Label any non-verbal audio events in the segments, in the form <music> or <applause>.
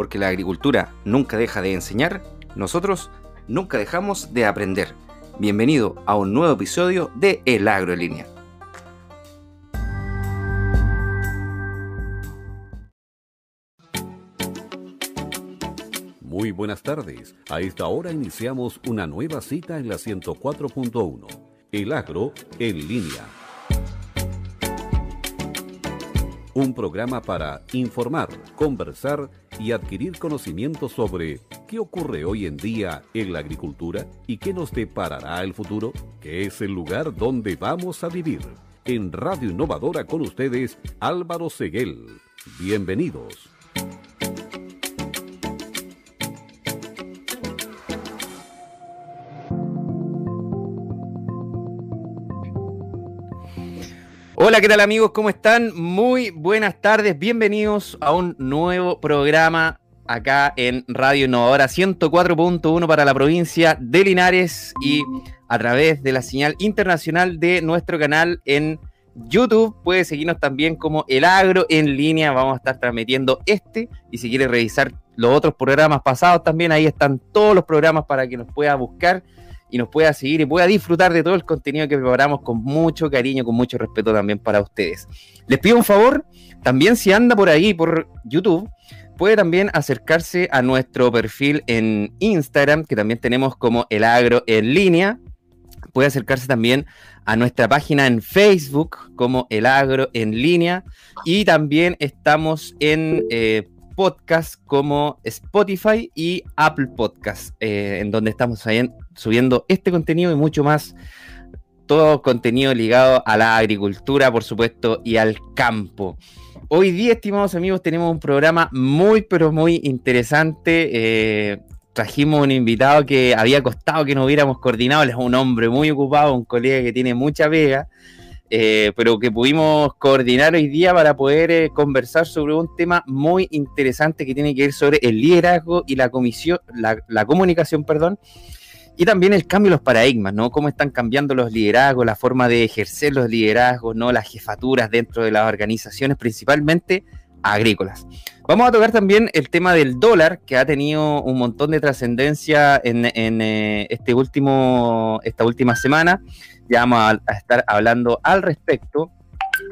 porque la agricultura nunca deja de enseñar, nosotros nunca dejamos de aprender. Bienvenido a un nuevo episodio de El Agro en Línea. Muy buenas tardes. A esta hora iniciamos una nueva cita en la 104.1. El Agro en Línea un programa para informar, conversar y adquirir conocimientos sobre qué ocurre hoy en día en la agricultura y qué nos deparará el futuro, que es el lugar donde vamos a vivir. En Radio Innovadora con ustedes, Álvaro Seguel. Bienvenidos. Hola, ¿qué tal amigos? ¿Cómo están? Muy buenas tardes, bienvenidos a un nuevo programa acá en Radio Innovadora 104.1 para la provincia de Linares y a través de la señal internacional de nuestro canal en YouTube. Puede seguirnos también como El Agro en línea. Vamos a estar transmitiendo este y si quiere revisar los otros programas pasados también, ahí están todos los programas para que nos pueda buscar y nos pueda seguir y pueda disfrutar de todo el contenido que preparamos con mucho cariño, con mucho respeto también para ustedes. Les pido un favor, también si anda por ahí, por YouTube, puede también acercarse a nuestro perfil en Instagram, que también tenemos como El Agro en línea. Puede acercarse también a nuestra página en Facebook como El Agro en línea. Y también estamos en eh, podcast como Spotify y Apple Podcast, eh, en donde estamos subiendo este contenido y mucho más. Todo contenido ligado a la agricultura, por supuesto, y al campo. Hoy día, estimados amigos, tenemos un programa muy, pero muy interesante. Eh, trajimos un invitado que había costado que nos hubiéramos coordinado. Él es un hombre muy ocupado, un colega que tiene mucha pega. Eh, pero que pudimos coordinar hoy día para poder eh, conversar sobre un tema muy interesante que tiene que ver sobre el liderazgo y la comisión, la, comunicación, perdón, y también el cambio de los paradigmas, ¿no? Cómo están cambiando los liderazgos, la forma de ejercer los liderazgos, ¿no? Las jefaturas dentro de las organizaciones, principalmente agrícolas. Vamos a tocar también el tema del dólar, que ha tenido un montón de trascendencia en, en eh, este último, esta última semana ya vamos a, estar hablando al respecto.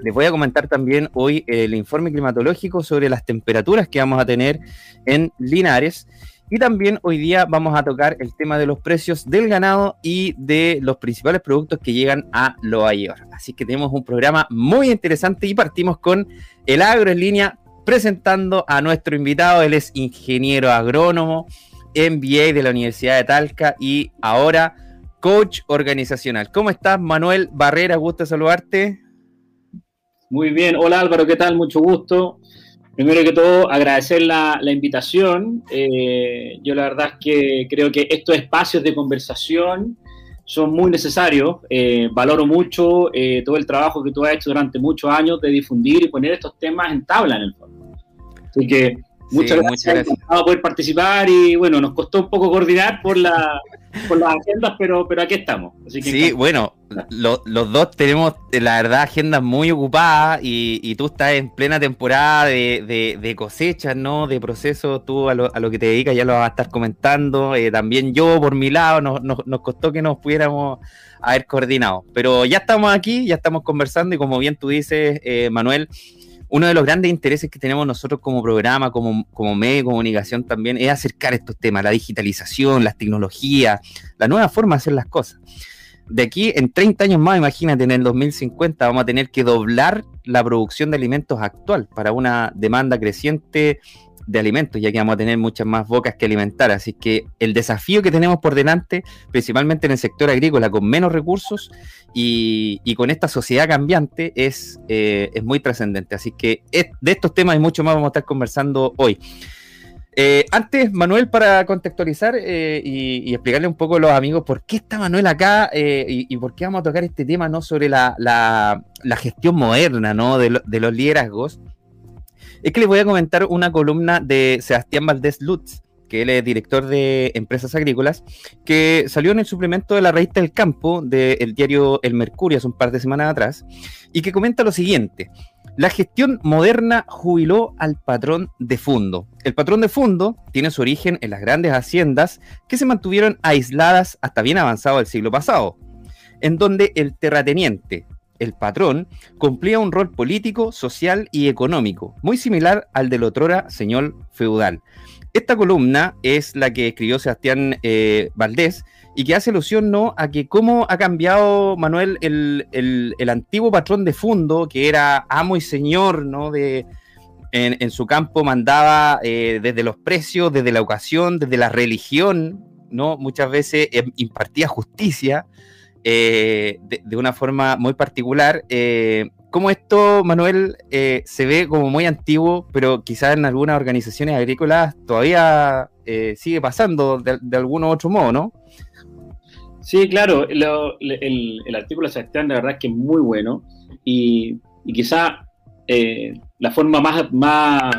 Les voy a comentar también hoy el informe climatológico sobre las temperaturas que vamos a tener en Linares. Y también hoy día vamos a tocar el tema de los precios del ganado y de los principales productos que llegan a Loa York. Así que tenemos un programa muy interesante y partimos con el agro en línea presentando a nuestro invitado. Él es ingeniero agrónomo, MBA de la Universidad de Talca y ahora coach organizacional. ¿Cómo estás, Manuel Barrera? Gusto saludarte. Muy bien, hola Álvaro, ¿qué tal? Mucho gusto. Primero que todo, agradecer la, invitación. Eh, yo la verdad es que creo que estos espacios de conversación son muy necesarios. Eh, valoro mucho eh, todo el trabajo que tú has hecho durante muchos años de difundir y poner estos temas en tabla en el fondo. Así que muchas gracias, por poder participar y bueno, nos costó un poco coordinar por la, por las agendas, pero, pero aquí estamos. sí, bueno, los dos tenemos, eh, la verdad, agendas muy ocupadas y, tú estás en plena temporada de, de, cosechas, ¿no? De proceso, tú a lo, a lo, que te dedicas ya lo vas a estar comentando. Eh, también yo, por mi lado, nos, nos, costó que nos pudiéramos haber coordinado. Pero ya estamos aquí, ya estamos conversando y como bien tú dices, eh, Manuel, uno de los grandes intereses que tenemos nosotros como programa, como, como medio de comunicación también, es acercar estos temas, la digitalización, las tecnologías, la nueva forma de hacer las cosas. De aquí en 30 años más, imagínate, en el 2050 vamos a tener que doblar la producción de alimentos actual para una demanda creciente de alimentos, ya que vamos a tener muchas más bocas que alimentar. Así que el desafío que tenemos por delante, principalmente en el sector agrícola, con menos recursos y, con esta sociedad cambiante, es, eh, es muy trascendente. Así que de estos temas y mucho más vamos a estar conversando hoy. Eh, antes, Manuel, para contextualizar eh, y, explicarle un poco a los amigos por qué está Manuel acá y, por qué vamos a tocar este tema ¿no? sobre la, la, gestión moderna ¿no? de, de los liderazgos es que les voy a comentar una columna de Sebastián Valdés Lutz, que él es director de empresas agrícolas, que salió en el suplemento de la revista El Campo del diario El Mercurio hace un par de semanas atrás, y que comenta lo siguiente. La gestión moderna jubiló al patrón de fondo. El patrón de fondo tiene su origen en las grandes haciendas que se mantuvieron aisladas hasta bien avanzado el siglo pasado, en donde el terrateniente, el patrón, cumplía un rol político, social y económico, muy similar al del otrora señor feudal. Esta columna es la que escribió Sebastián eh, Valdés y que hace alusión ¿no? a que cómo ha cambiado Manuel el, antiguo patrón de fondo, que era amo y señor, ¿no? De, en, su campo mandaba eh, desde los precios, desde la educación, desde la religión, ¿no? Muchas veces eh, impartía justicia eh, de, una forma muy particular. ¿Cómo esto, Manuel, se ve como muy antiguo, pero quizás en algunas organizaciones agrícolas todavía sigue pasando de, de algún otro modo, ¿no? Sí, claro, el, artículo de Sebastián de verdad es que es muy bueno y, eh, la forma más, más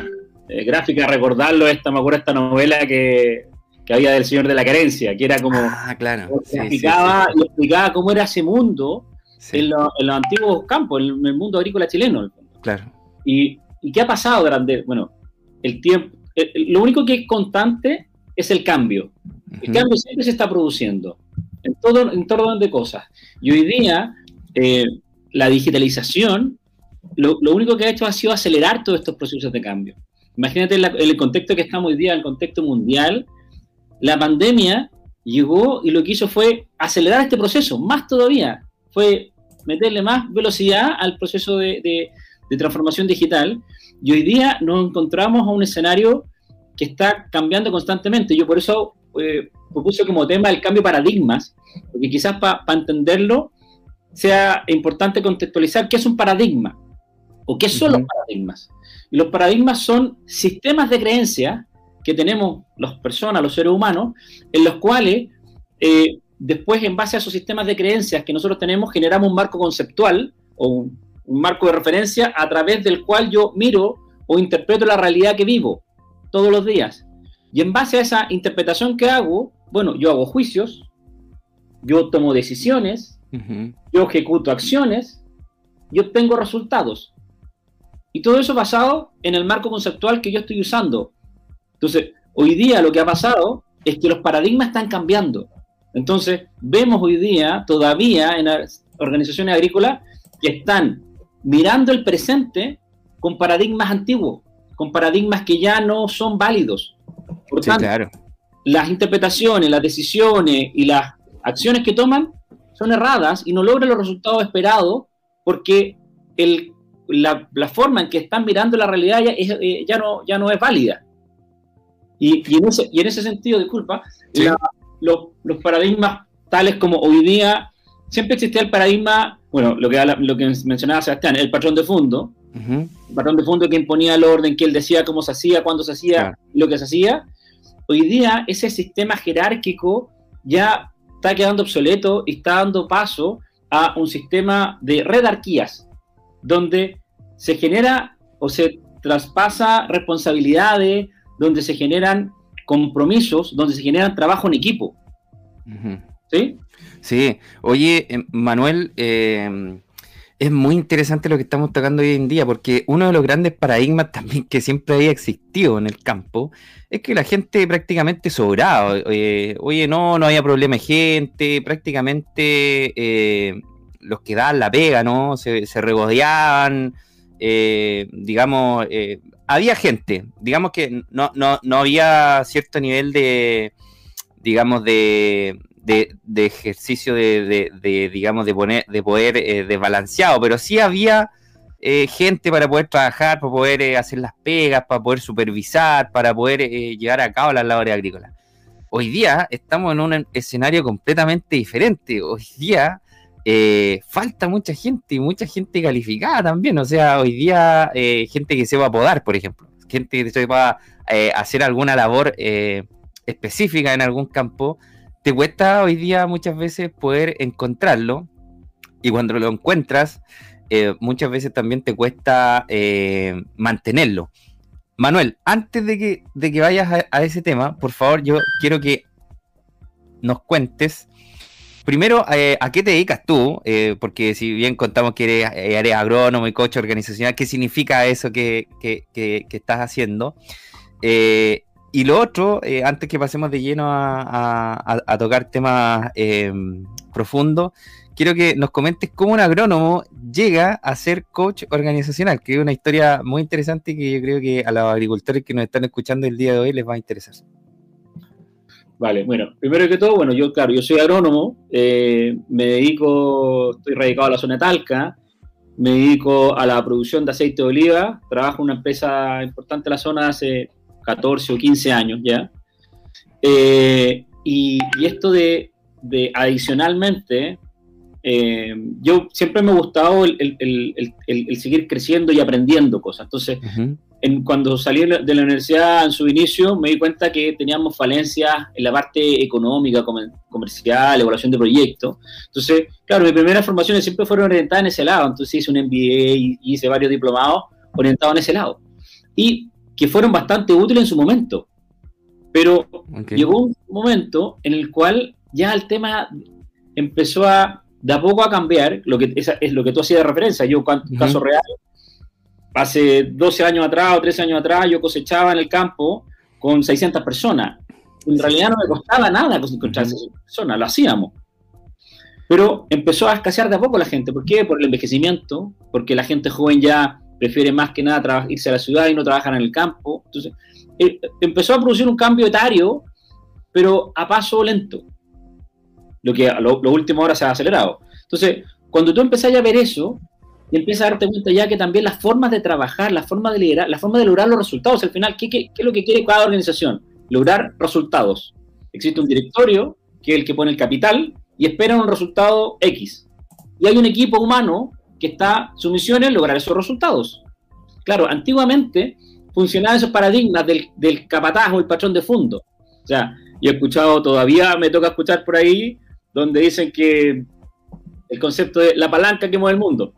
eh, gráfica de recordarlo es me acuerdo esta novela que, había del Señor de la Carencia, que era como... Ah, claro. explicaba, explicaba cómo era ese mundo en, los antiguos campos, en, el mundo agrícola chileno. Claro. Y, qué ha pasado durante, bueno, el tiempo, lo único que es constante es el cambio. El cambio siempre se está produciendo en todo, en orden de cosas. Y hoy día, eh, la digitalización, lo, único que ha hecho ha sido acelerar todos estos procesos de cambio. Imagínate en, el contexto que estamos hoy día, en el contexto mundial, la pandemia llegó y lo que hizo fue acelerar este proceso, más todavía, fue meterle más velocidad al proceso de, de transformación digital. Y hoy día nos encontramos a un escenario que está cambiando constantemente. Yo por eso eh, propuse como tema el cambio de paradigmas, porque quizás para entenderlo sea importante contextualizar qué es un paradigma o qué son los paradigmas. Y los paradigmas son sistemas de creencias que tenemos las personas, los seres humanos, en los cuales eh, después en base a esos sistemas de creencias que nosotros tenemos generamos un marco conceptual o un, un marco de referencia a través del cual yo miro o interpreto la realidad que vivo todos los días. Y en base a esa interpretación que hago, bueno, yo hago juicios, yo tomo decisiones, yo ejecuto acciones y obtengo resultados. Y todo eso basado en el marco conceptual que yo estoy usando. Entonces, hoy día lo que ha pasado es que los paradigmas están cambiando. Entonces, vemos hoy día todavía en las organizaciones agrícolas que están mirando el presente con paradigmas antiguos, con paradigmas que ya no son válidos. Por tanto, las interpretaciones, las decisiones y las acciones que toman son erradas y no logran los resultados esperados porque el, la, forma en que están mirando la realidad ya, eh, no, ya no es válida. Y, y, en, ese, y en ese sentido, disculpa, los, paradigmas tales como hoy día, siempre existía el paradigma, bueno, lo que, lo que mencionaba Sebastián, el patrón de fondo, el patrón de fondo que imponía el orden, que él decía cómo se hacía, cuándo se hacía, lo que se hacía, Hoy día ese sistema jerárquico ya está quedando obsoleto y está dando paso a un sistema de redarquías, donde se genera o se traspasa responsabilidades, donde se generan compromisos, donde se generan trabajo en equipo. ¿Sí? Sí. Oye, eh, Manuel, eh, es muy interesante lo que estamos tocando hoy en día, porque uno de los grandes paradigmas también que siempre había existido en el campo es que la gente prácticamente sobraba. oye, no, no había problema de gente, prácticamente eh, los que daban la pega, ¿no? Se, regodeaban, eh, digamos, eh, había gente, digamos que no, no, no había cierto nivel de, digamos, de, de, ejercicio de, digamos, de, poner, de poder eh, desbalanceado, pero sí había eh, gente para poder trabajar, para poder eh, hacer las pegas, para poder supervisar, para poder llevar a cabo las labores agrícolas. Hoy día estamos en un escenario completamente diferente. Hoy día falta mucha gente y mucha gente calificada también. O sea, hoy día gente que sepa podar, por ejemplo, gente que sepa hacer alguna labor específica en algún campo te cuesta hoy día muchas veces poder encontrarlo y cuando lo encuentras, eh, muchas veces también te cuesta eh, mantenerlo. Manuel, antes de que, de que vayas a, ese tema, por favor, yo quiero que nos cuentes primero, eh, ¿a qué te dedicas tú? Eh, porque si bien contamos que eres, agrónomo y coach organizacional, ¿qué significa eso que, estás haciendo? y lo otro, antes que pasemos de lleno a, tocar temas profundos, quiero que nos comentes cómo un agrónomo llega a ser coach organizacional, que es una historia muy interesante que yo creo que a los agricultores que nos están escuchando el día de hoy les va a interesar. Vale, bueno, primero que todo, bueno, yo, claro, yo soy agrónomo, eh, me dedico, estoy radicado a la zona de Talca, me dedico a la producción de aceite de oliva, trabajo en una empresa importante en la zona hace 14 o 15 años ya. Eh, y, esto de, adicionalmente, eh, yo siempre me ha gustado el, seguir creciendo y aprendiendo cosas. Entonces, cuando salí de la universidad en su inicio, me di cuenta que teníamos falencias en la parte económica, comercial, evaluación de proyectos. Entonces, claro, mis primeras formaciones siempre fueron orientadas en ese lado. Entonces hice un MBA y hice varios diplomados orientados en ese lado. Y que fueron bastante útiles en su momento. Pero llegó un momento en el cual ya el tema empezó a, de a poco a cambiar, lo que es, lo que tú hacías de referencia. Yo, caso real, hace 12 años atrás o 13 años atrás yo cosechaba en el campo con 600 personas. En realidad no me costaba nada cosechar 600 personas, lo hacíamos. Pero empezó a escasear de a poco la gente. ¿Por qué? Por el envejecimiento, porque la gente joven ya prefiere más que nada irse a la ciudad y no trabajar en el campo. Entonces, eh, empezó a producir un cambio etario, pero a paso lento. Lo que a lo, último ahora se ha acelerado. Entonces, cuando tú empezás a ver eso, y empieza a darte cuenta ya que también las formas de trabajar, las formas de liderar, la forma de lograr los resultados, al final, ¿qué, es lo que quiere cada organización? Lograr resultados. Existe un directorio, que es el que pone el capital, y esperan un resultado X. Y hay un equipo humano que está, su misión es lograr esos resultados. Claro, antiguamente funcionaban esos paradigmas del, del capataz o el patrón de fondo. O sea, yo he escuchado, todavía me toca escuchar por ahí, donde dicen que el concepto de la palanca que mueve el mundo.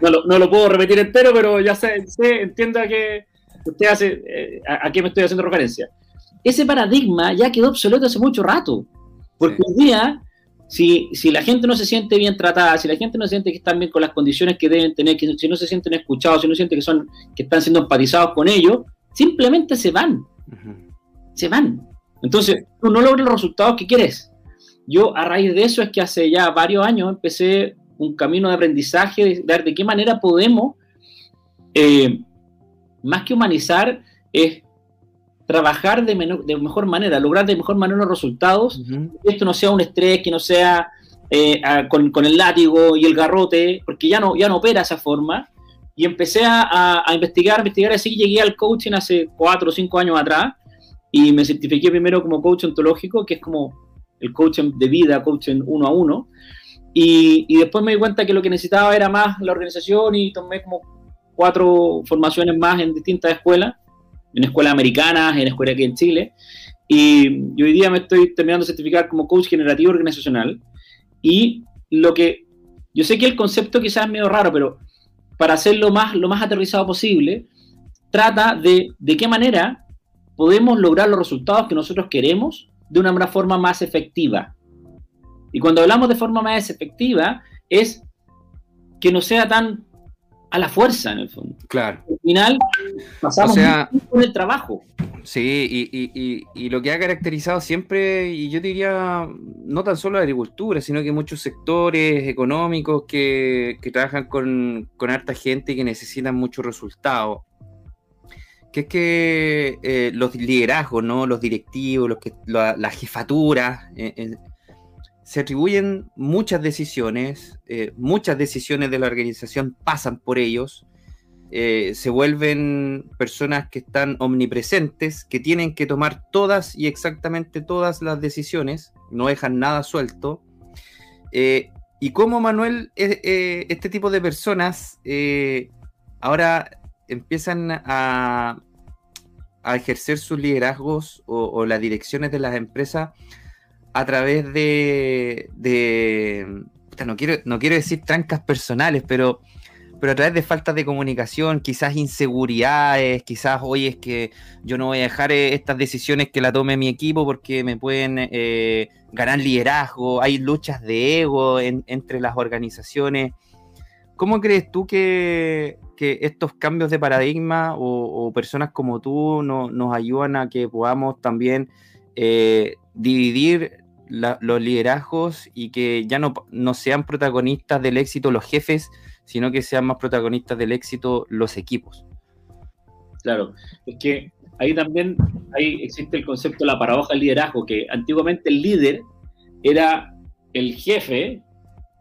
No lo, puedo repetir entero, pero ya sé, entienda que usted hace, eh, a, qué me estoy haciendo referencia. Ese paradigma ya quedó obsoleto hace mucho rato, porque hoy día, si, si la gente no se siente bien tratada, si la gente no se siente que están bien con las condiciones que deben tener, que si no se sienten escuchados, si no sienten que, son, que están siendo empatizados con ellos, simplemente se van. Se van. Entonces, tú no logras los resultados que quieres. Yo a raíz de eso es que hace ya varios años empecé un camino de aprendizaje, de, ver de qué manera podemos, eh, más que humanizar, es trabajar de, de, mejor manera, lograr de mejor manera los resultados, que esto no sea un estrés, que no sea eh, con, el látigo y el garrote, porque ya no, ya no opera esa forma. Y empecé a, a, investigar, a investigar, así llegué al coaching hace cuatro o cinco años atrás y me certifiqué primero como coach ontológico, que es como el coaching de vida, coaching uno a uno. Y, después me di cuenta que lo que necesitaba era más la organización y tomé como cuatro formaciones más en distintas escuelas, en escuelas americanas, en escuelas aquí en Chile. Y, hoy día me estoy terminando de certificar como coach generativo organizacional. Y lo que, yo sé que el concepto quizás es medio raro, pero para hacerlo más, lo más aterrizado posible, trata de de qué manera podemos lograr los resultados que nosotros queremos de una forma más efectiva. Y cuando hablamos de forma más efectiva, es que no sea tan a la fuerza, en el fondo. Claro. Al final, pasamos con el trabajo. Sí, y, lo que ha caracterizado siempre, y yo diría, no tan solo la agricultura, sino que muchos sectores económicos que, trabajan con, harta gente y que necesitan muchos resultados, que es que eh, los liderazgos, ¿no? los directivos, los que, la, jefatura, eh, se atribuyen muchas decisiones, eh, muchas decisiones de la organización pasan por ellos, eh, se vuelven personas que están omnipresentes, que tienen que tomar todas y exactamente todas las decisiones, no dejan nada suelto. Eh, y como Manuel, este tipo de personas ahora empiezan a, a, ejercer sus liderazgos o las direcciones de las empresas a través de, no, quiero, no quiero decir trancas personales, pero pero a través de faltas de comunicación, quizás inseguridades, quizás hoy es que yo no voy a dejar eh, estas decisiones que la tome mi equipo porque me pueden eh, ganar liderazgo, hay luchas de ego entre las organizaciones. ¿Cómo crees tú que, estos cambios de paradigma o, personas como tú nos ayudan a que podamos también eh, dividir los liderazgos y que ya no, no sean protagonistas del éxito los jefes, sino que sean más protagonistas del éxito los equipos. Claro, es que ahí también ahí existe el concepto de la paradoja del liderazgo, que antiguamente el líder era el jefe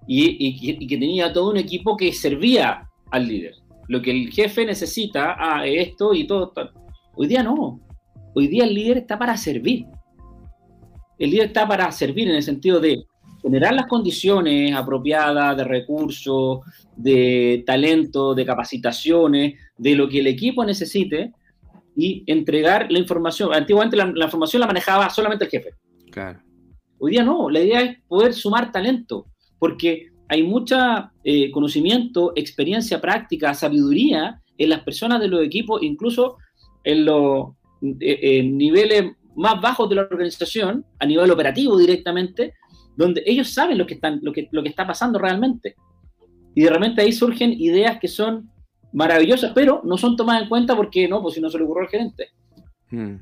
y, que tenía todo un equipo que servía al líder. Lo que el jefe necesita, ah, esto y todo. Hoy día no. Hoy día el líder está para servir. El líder está para servir en el sentido de generar las condiciones apropiadas de recursos, de talento, de capacitaciones, de lo que el equipo necesite y entregar la información. Antiguamente la, información la manejaba solamente el jefe. Claro. Hoy día no, la idea es poder sumar talento, porque hay mucho eh, conocimiento, experiencia práctica, sabiduría en las personas de los equipos, incluso en los eh, niveles más bajos de la organización, a nivel operativo directamente, donde ellos saben lo que, están, lo que, lo que está pasando realmente. Y de repente ahí surgen ideas que son maravillosas, pero no son tomadas en cuenta porque no, pues si no se le ocurrió al gerente. Hmm.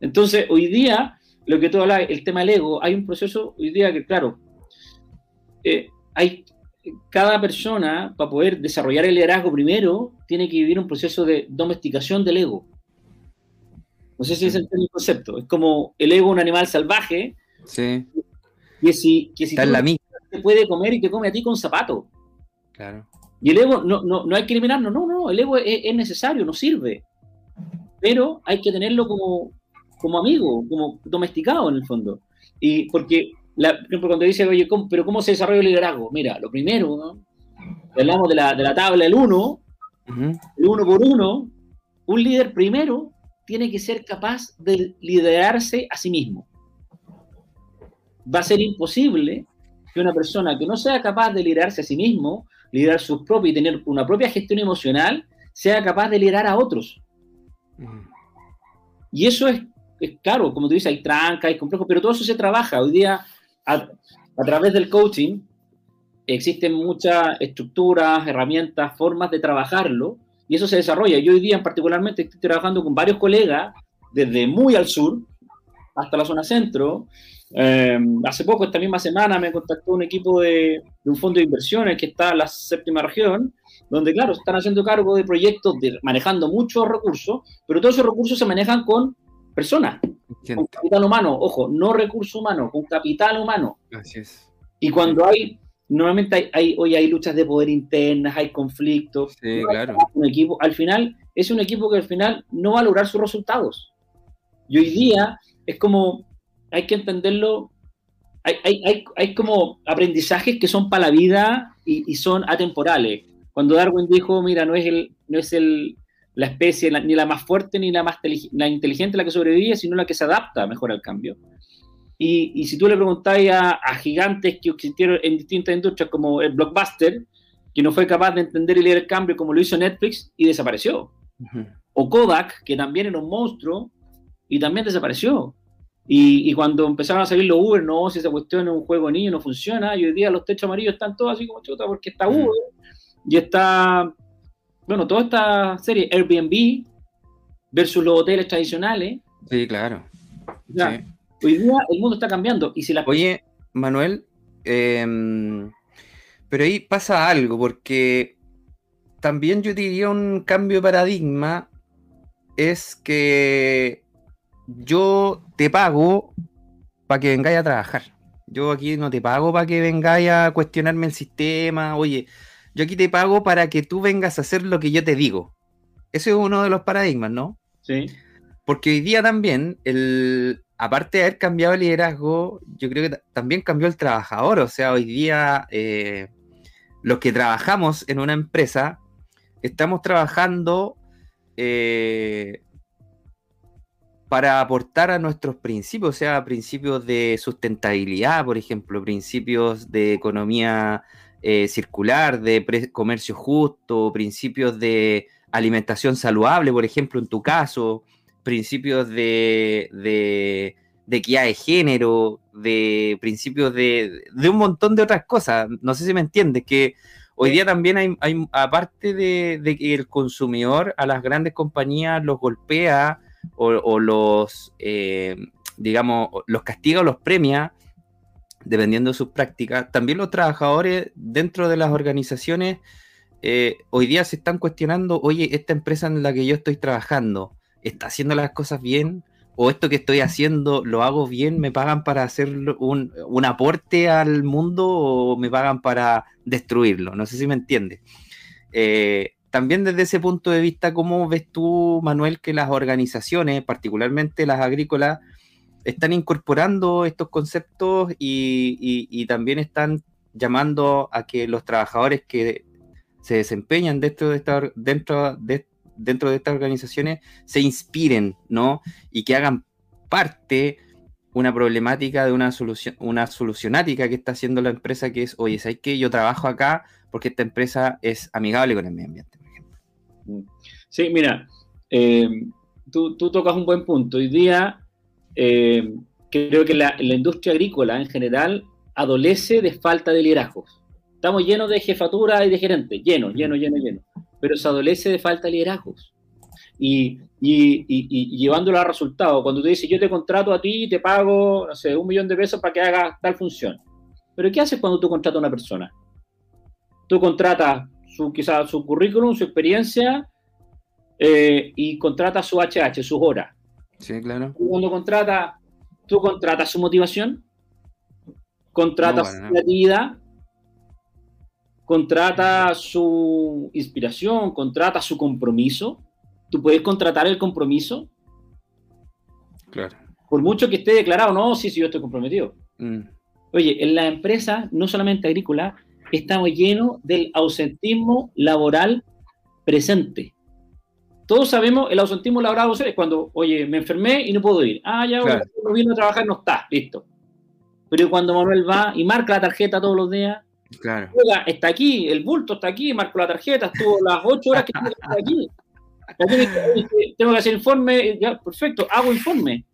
Entonces, hoy día, lo que tú hablas, el tema del ego, hay un proceso hoy día que, claro, eh, hay cada persona, para poder desarrollar el liderazgo primero, tiene que vivir un proceso de domesticación del ego. No sé si es el concepto. Es como el ego, un animal salvaje, sí que si, que si Está en la te puede comer y te come a ti con zapato. Claro. Y el ego, no, no, no hay que eliminarlo, no, no, el ego es, necesario, no sirve. Pero hay que tenerlo como, como amigo, como domesticado en el fondo. Y porque, la, por ejemplo, cuando dice, oye, pero ¿cómo se desarrolla el liderazgo? Mira, lo primero, ¿no? hablamos de la, de la tabla del uno, el uno por uno, un líder primero tiene que ser capaz de liderarse a sí mismo va a ser imposible que una persona que no sea capaz de liderarse a sí mismo, liderar sus propios y tener una propia gestión emocional, sea capaz de liderar a otros. Mm. Y eso es, claro, como tú dices, hay tranca, hay complejo, pero todo eso se trabaja. Hoy día, a, través del coaching, existen muchas estructuras, herramientas, formas de trabajarlo, y eso se desarrolla. Yo hoy día, particularmente, estoy trabajando con varios colegas, desde muy al sur hasta la zona centro, Em, hace poco, esta misma semana, me contactó un equipo de, un fondo de inversiones que está en la séptima región, donde, claro, están haciendo cargo de proyectos, de, manejando muchos recursos, pero todos esos recursos se manejan con personas, con capital humano, ojo, no recurso humano, con capital humano. Así es. Y cuando hay, normalmente hay, hoy hay luchas de poder internas, hay conflictos. Sí, claro. Un equipo, al final, es un equipo que al final no va a lograr sus resultados. Y hoy día es como hay que entenderlo. Hay, como aprendizajes que son para la vida y, son atemporales. Cuando Darwin dijo, mira, no es, el, no es el, la especie ni la más fuerte ni la más la inteligente la que sobrevive, sino la que se adapta mejor al cambio. Y, si tú le preguntáis a, gigantes que existieron en distintas industrias como el blockbuster, que no fue capaz de entender y leer el cambio como lo hizo Netflix y desapareció. O Kodak, que también era un monstruo y también desapareció. Y, cuando empezaron a salir los Uber, no, si esa cuestión es un juego niño, no funciona. Y hoy día los techos amarillos están todos así como chuta, porque está Uber y está, bueno, toda esta serie Airbnb versus los hoteles tradicionales. Sí, claro. Hoy día el mundo está cambiando. Y si la... Oye, Manuel, em, pero ahí pasa algo, porque también yo diría un cambio de paradigma es que yo te pago para que vengáis a trabajar. Yo aquí no te pago para que vengáis a cuestionarme el sistema. Oye, yo aquí te pago para que tú vengas a hacer lo que yo te digo. Ese es uno de los paradigmas, ¿no? Sí. Porque hoy día también, el, aparte de haber cambiado el liderazgo, yo creo que también cambió el trabajador. O sea, hoy día eh, los que trabajamos en una empresa, estamos trabajando eh, para aportar a nuestros principios, o sea, principios de sustentabilidad, por ejemplo, principios de economía eh, circular, de comercio justo, principios de alimentación saludable, por ejemplo, en tu caso, principios de, de, de equidad de género, de principios de, de, un montón de otras cosas. No sé si me entiendes, que hoy día también hay, hay aparte de, que el consumidor a las grandes compañías los golpea o, los, eh, digamos, los castiga o los premia, dependiendo de sus prácticas, también los trabajadores dentro de las organizaciones eh, hoy día se están cuestionando, oye, esta empresa en la que yo estoy trabajando, ¿está haciendo las cosas bien? ¿O esto que estoy haciendo lo hago bien? ¿Me pagan para hacer un, un aporte al mundo o me pagan para destruirlo? No sé si me entiendes. Eh, también desde ese punto de vista, ¿cómo ves tú, Manuel, que las organizaciones, particularmente las agrícolas, están incorporando estos conceptos y, también están llamando a que los trabajadores que se desempeñan dentro de, esta, dentro, de, dentro de estas organizaciones se inspiren, ¿no? Y que hagan parte una problemática de una solución, una solucionática que está haciendo la empresa que es, oye, ¿sabes qué? Yo trabajo acá porque esta empresa es amigable con el medio ambiente, por ejemplo. Sí, mira, eh, tú, tú, tocas un buen punto. Hoy día eh, creo que la, industria agrícola en general adolece de falta de liderazgos. Estamos llenos de jefatura y de gerentes, llenos, llenos, llenos, llenos. Pero se adolece de falta de liderazgos. Y, y, y, llevándolo a resultados. Cuando tú dices, yo te contrato a ti y te pago, no sé, un millón de pesos para que haga tal función. Pero ¿qué haces cuando tú contratas a una persona? Tú contratas su, quizás su currículum, su experiencia eh, y contratas su HH, sus horas. Sí, claro. Cuando contrata, tú contratas su motivación, contratas su creatividad, contrata su inspiración, contrata su compromiso. Tú puedes contratar el compromiso. Claro. Por mucho que esté declarado, no, sí, sí, yo estoy comprometido. Mm. Oye, en la empresa, no solamente agrícola, estamos llenos del ausentismo laboral presente todos sabemos el ausentismo laboral es cuando, oye, me enfermé y no puedo ir. Ah, ya, no vino a trabajar, no está, listo. Pero cuando Manuel va y marca la tarjeta todos los días, claro. está aquí, el bulto está aquí, marco la tarjeta, estuvo las ocho horas que tengo <laughs> que estar aquí. Tengo que hacer informe, ya, perfecto, hago informe.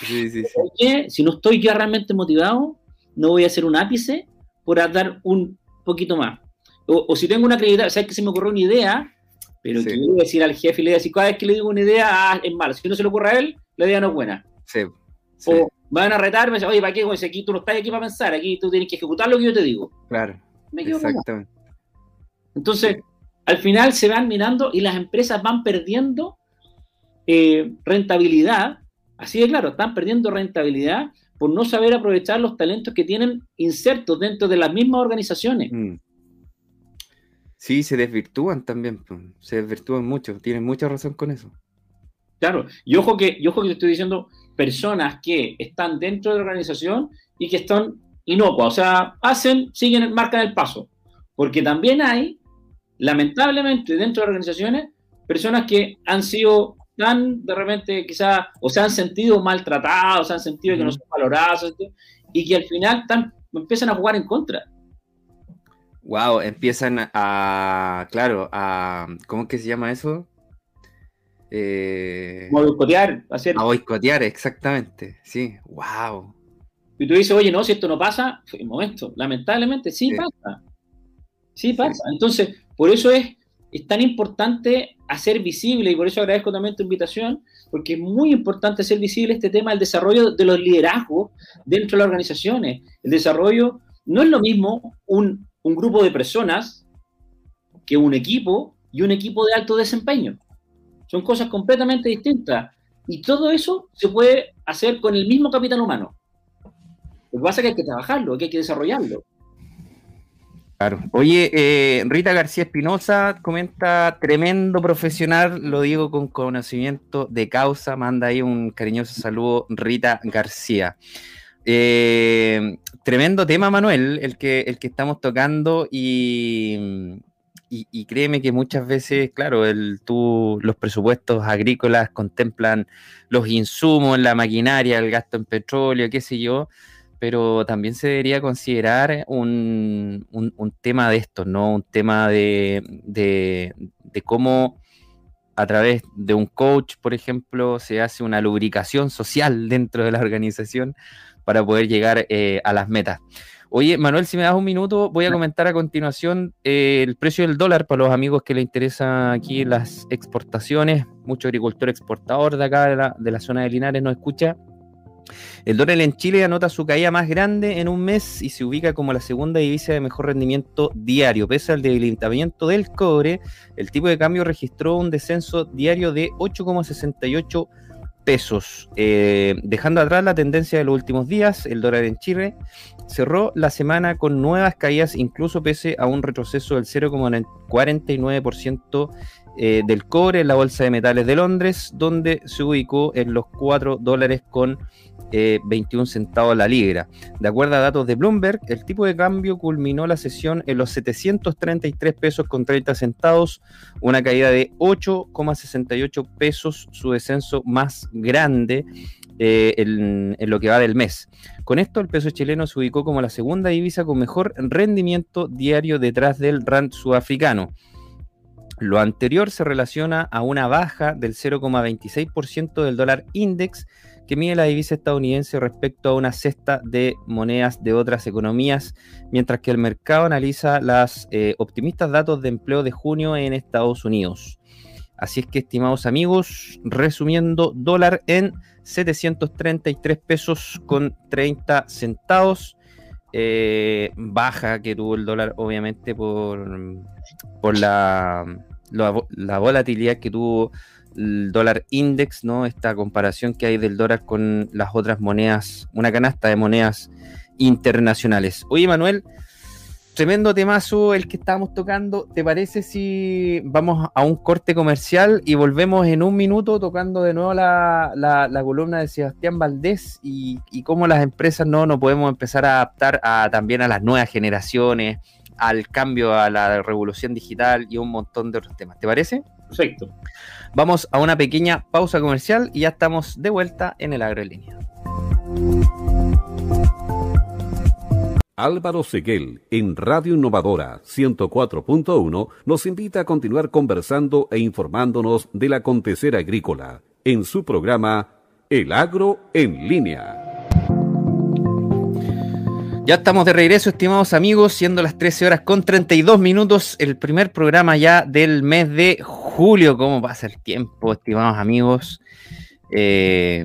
Sí, sí, sí. Si no estoy ya realmente motivado, no voy a hacer un ápice por dar un poquito más. O, si tengo una acreditada, ¿sabes que se me ocurrió una idea? Pero que le decir al jefe y le decir, cada vez que le digo una idea, ah, es mala. Si no se le ocurre a él, la idea no es buena. Sí. O van a retarme, me dicen, oye, ¿para qué? Pues aquí tú no estás aquí para pensar, aquí tú tienes que ejecutar lo que yo te digo. Claro. Exactamente. Entonces, al final se van mirando y las empresas van perdiendo eh, rentabilidad. Así de claro, están perdiendo rentabilidad por no saber aprovechar los talentos que tienen insertos dentro de las mismas organizaciones. Mm. Sí, se desvirtúan también, se desvirtúan mucho, tienen mucha razón con eso. Claro, y ojo que, y ojo que te estoy diciendo personas que están dentro de la organización y que están inocuas, o sea, hacen, siguen, marcan el paso. Porque también hay, lamentablemente, dentro de organizaciones, personas que han sido tan de repente quizás, o se han sentido maltratados, se han sentido que no son valorados, y que al final están, empiezan a jugar en contra. Wow, empiezan a, claro, a, ¿cómo es que se llama eso? Eh, a boicotear, A boicotear, exactamente, sí, wow. Y tú dices, oye, no, si esto no pasa, un momento, lamentablemente sí, pasa. Sí pasa. Entonces, por eso es, es tan importante hacer visible, y por eso agradezco también tu invitación, porque es muy importante hacer visible este tema del desarrollo de los liderazgos dentro de las organizaciones. El desarrollo no es lo mismo un un grupo de personas que un equipo y un equipo de alto desempeño. Son cosas completamente distintas. Y todo eso se puede hacer con el mismo capital humano. Lo que pasa es que hay que trabajarlo, que hay que desarrollarlo. Claro. Oye, eh, Rita García Espinosa comenta, tremendo profesional, lo digo con conocimiento de causa, manda ahí un cariñoso saludo, Rita García. Eh, tremendo tema, Manuel, el que, el que estamos tocando y, y, créeme que muchas veces, claro, el, tú, los presupuestos agrícolas contemplan los insumos, la maquinaria, el gasto en petróleo, qué sé yo, pero también se debería considerar un, tema de esto, ¿no? Un tema de, de, cómo a través de un coach, por ejemplo, se hace una lubricación social dentro de la organización para poder llegar eh, a las metas. Oye, Manuel, si me das un minuto, voy a comentar a continuación eh, el precio del dólar para los amigos que les interesan aquí las exportaciones. Mucho agricultor exportador de acá, de la, de la zona de Linares, nos escucha. El dólar en Chile anota su caída más grande en un mes y se ubica como la segunda divisa de mejor rendimiento diario. Pese al debilitamiento del cobre, el tipo de cambio registró un descenso diario de 8,68 pesos. Eh, dejando atrás la tendencia de los últimos días, el dólar en Chile cerró la semana con nuevas caídas, incluso pese a un retroceso del 0,49% eh, del cobre en la Bolsa de Metales de Londres, donde se ubicó en los 4 dólares con 21 eh, centavos la libra. De acuerdo a datos de Bloomberg, el tipo de cambio culminó la sesión en los 733 pesos con 30 centavos, una caída de 8,68 pesos, su descenso más grande eh, en, lo que va del mes. Con esto, el peso chileno se ubicó como la segunda divisa con mejor rendimiento diario detrás del rand sudafricano. Lo anterior se relaciona a una baja del 0,26% del dólar index que mide la divisa estadounidense respecto a una cesta de monedas de otras economías, mientras que el mercado analiza los eh, optimistas datos de empleo de junio en Estados Unidos. Así es que, estimados amigos, resumiendo, dólar en 733 pesos con 30 centavos. Eh, baja que tuvo el dólar, obviamente, por, por la, la volatilidad que tuvo el dólar index, ¿no? Esta comparación que hay del dólar con las otras monedas, una canasta de monedas internacionales. Oye, Manuel, tremendo temazo el que estábamos tocando. ¿Te parece si vamos a un corte comercial y volvemos en un minuto tocando de nuevo la, la, columna de Sebastián Valdés y, y, cómo las empresas no, no podemos empezar a adaptar a, también a las nuevas generaciones, al cambio, a la revolución digital y un montón de otros temas? ¿Te parece? Perfecto. Vamos a una pequeña pausa comercial y ya estamos de vuelta en el Agroelínea. Álvaro Seguel, en Radio Innovadora 104.1, nos invita a continuar conversando e informándonos del acontecer agrícola en su programa El Agro en Línea. Ya estamos de regreso, estimados amigos, siendo las 13 horas con 32 minutos, el primer programa ya del mes de julio. ¿Cómo pasa el tiempo, estimados amigos? Eh,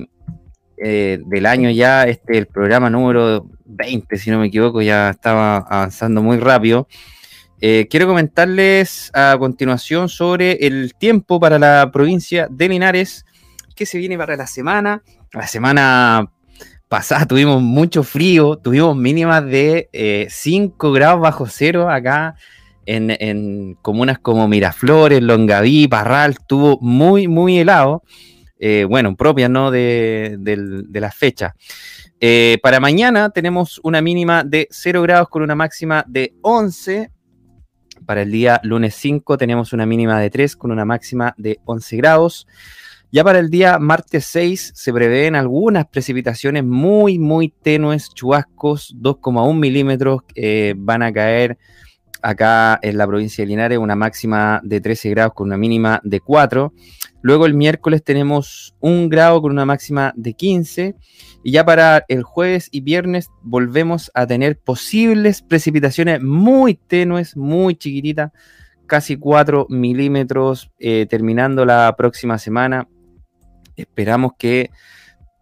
eh, del año ya, este el programa número 20, si no me equivoco, ya estaba avanzando muy rápido. Eh, quiero comentarles a continuación sobre el tiempo para la provincia de Linares, que se viene para la semana. La semana pasada tuvimos mucho frío, tuvimos mínimas de 5 eh, grados bajo cero acá en, comunas como Miraflores, Longaví, Parral, estuvo muy, muy helado. Eh, bueno, propia ¿no? de, la fecha. Eh, para mañana tenemos una mínima de 0 grados con una máxima de 11. Para el día lunes 5 tenemos una mínima de 3 con una máxima de 11 grados. Ya para el día martes 6 se prevén algunas precipitaciones muy, muy tenues, chubascos, 2,1 milímetros eh, van a caer acá en la provincia de Linares, una máxima de 13 grados con una mínima de 4. Luego el miércoles tenemos un grado con una máxima de 15. Y ya para el jueves y viernes volvemos a tener posibles precipitaciones muy tenues, muy chiquititas, casi 4 milímetros, eh, terminando la próxima semana esperamos que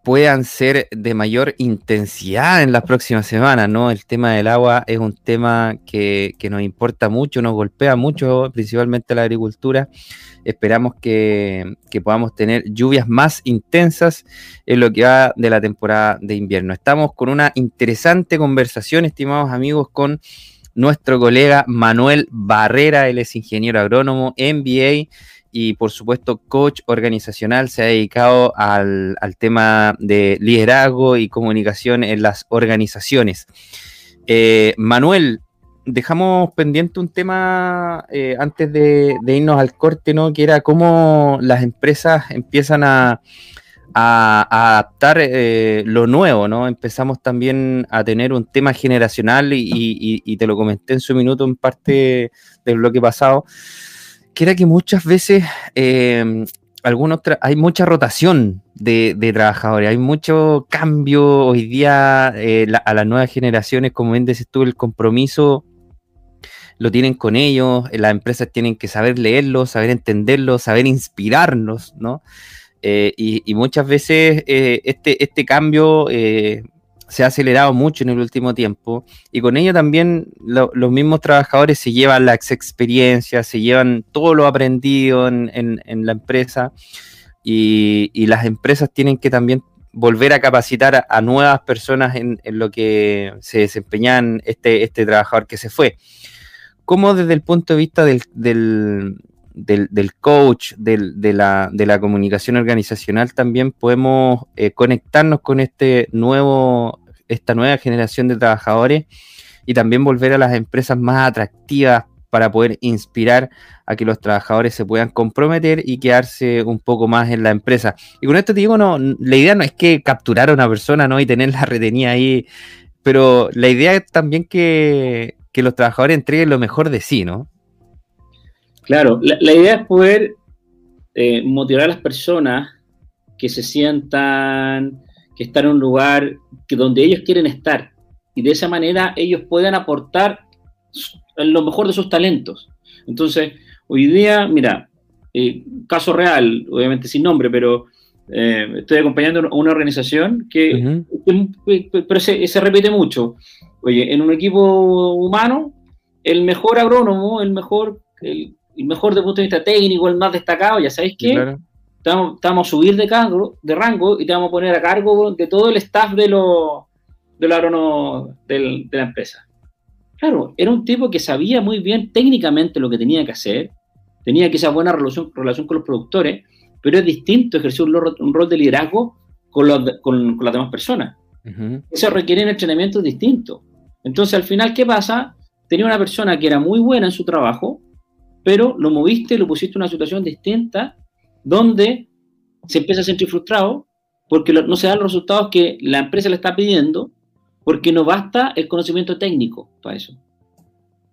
puedan ser de mayor intensidad en las próximas semanas, ¿no? El tema del agua es un tema que, nos importa mucho, nos golpea mucho, principalmente la agricultura. Esperamos que, podamos tener lluvias más intensas en lo que va de la temporada de invierno. Estamos con una interesante conversación, estimados amigos, con nuestro colega Manuel Barrera, él es ingeniero agrónomo, MBA y por supuesto coach organizacional, se ha dedicado al, tema de liderazgo y comunicación en las organizaciones. Eh, Manuel, dejamos pendiente un tema eh, antes de, irnos al corte, ¿no? Que era cómo las empresas empiezan a, a, adaptar eh, lo nuevo, ¿no? Empezamos también a tener un tema generacional y, te lo comenté en su minuto en parte del bloque pasado, que que muchas veces eh, hay mucha rotación de, trabajadores, hay mucho cambio hoy día eh, a las nuevas generaciones, como bien dices tú, el compromiso lo tienen con ellos, las empresas tienen que saber leerlo, saber entenderlo, saber inspirarnos, ¿no? Eh, y, muchas veces eh, este, este cambio eh, se ha acelerado mucho en el último tiempo y con ello también los mismos trabajadores se llevan las experiencias, se llevan todo lo aprendido en, la empresa y, las empresas tienen que también volver a capacitar a, nuevas personas en, lo que se desempeñan este, este trabajador que se fue. ¿Cómo desde el punto de vista del, coach, de, la, comunicación organizacional, también podemos eh, conectarnos con este nuevo, esta nueva generación de trabajadores y también volver a las empresas más atractivas para poder inspirar a que los trabajadores se puedan comprometer y quedarse un poco más en la empresa. Y con esto te digo, no, la idea no es que capturar a una persona ¿no? y tenerla retenida ahí, pero la idea es también que los trabajadores entreguen lo mejor de sí, ¿no? Claro, la, idea es poder eh, motivar a las personas que se sientan, que están en un lugar que donde ellos quieren estar y de esa manera ellos puedan aportar lo mejor de sus talentos. Entonces, hoy día, mira, eh, caso real, obviamente sin nombre, pero eh, estoy acompañando a una organización que, pero se, se, repite mucho. Oye, en un equipo humano, el mejor agrónomo, el mejor, el, el mejor desde el punto de vista técnico, el más destacado, ya sabéis que estamos, a subir de, cargo, de rango y te vamos a poner a cargo de todo el staff de los de, de la empresa. Claro, era un tipo que sabía muy bien técnicamente lo que tenía que hacer, tenía que esa buena relación, relación con los productores, pero es distinto ejercer un, rol de liderazgo con, con, las demás personas. Eso requiere un entrenamiento distinto. Entonces, al final, ¿qué pasa? Tenía una persona que era muy buena en su trabajo, pero lo moviste, lo pusiste en una situación distinta, donde se empieza a sentir frustrado porque no se dan los resultados que la empresa le está pidiendo, porque no basta el conocimiento técnico para eso.